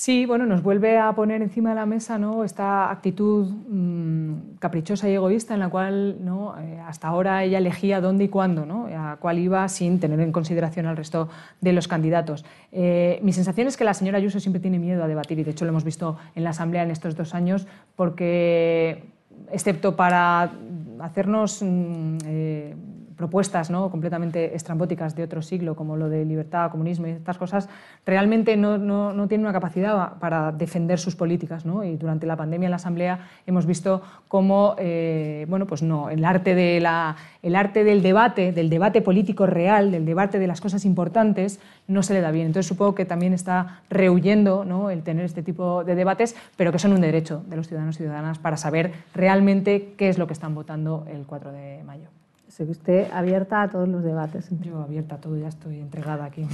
Sí, bueno, nos vuelve a poner encima de la mesa esta actitud mm, caprichosa y egoísta en la cual. Eh, hasta ahora ella elegía dónde y cuándo, ¿no? a cuál iba sin tener en consideración al resto de los candidatos. Eh, mi sensación es que la señora Ayuso siempre tiene miedo a debatir y de hecho lo hemos visto en la Asamblea en estos dos años porque, excepto para hacernos... Mm, eh, propuestas ¿no? completamente estrambóticas de otro siglo, como lo de libertad, comunismo y estas cosas, realmente no, no, no tienen una capacidad para defender sus políticas. Y durante la pandemia en la Asamblea hemos visto cómo eh, bueno, pues no, el, arte de la, el arte del debate, del debate político real, del debate de las cosas importantes, no se le da bien. Entonces supongo que también está rehuyendo el tener este tipo de debates, pero que son un derecho de los ciudadanos y ciudadanas para saber realmente qué es lo que están votando el 4 de mayo. Sé que usted abierta a todos los debates. Yo abierta a todo, ya estoy entregada aquí.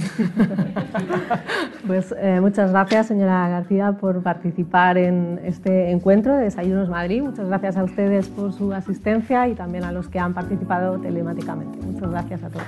pues eh, muchas gracias, señora García, por participar en este encuentro de Desayunos Madrid. Muchas gracias a ustedes por su asistencia y también a los que han participado telemáticamente. Muchas gracias a todos.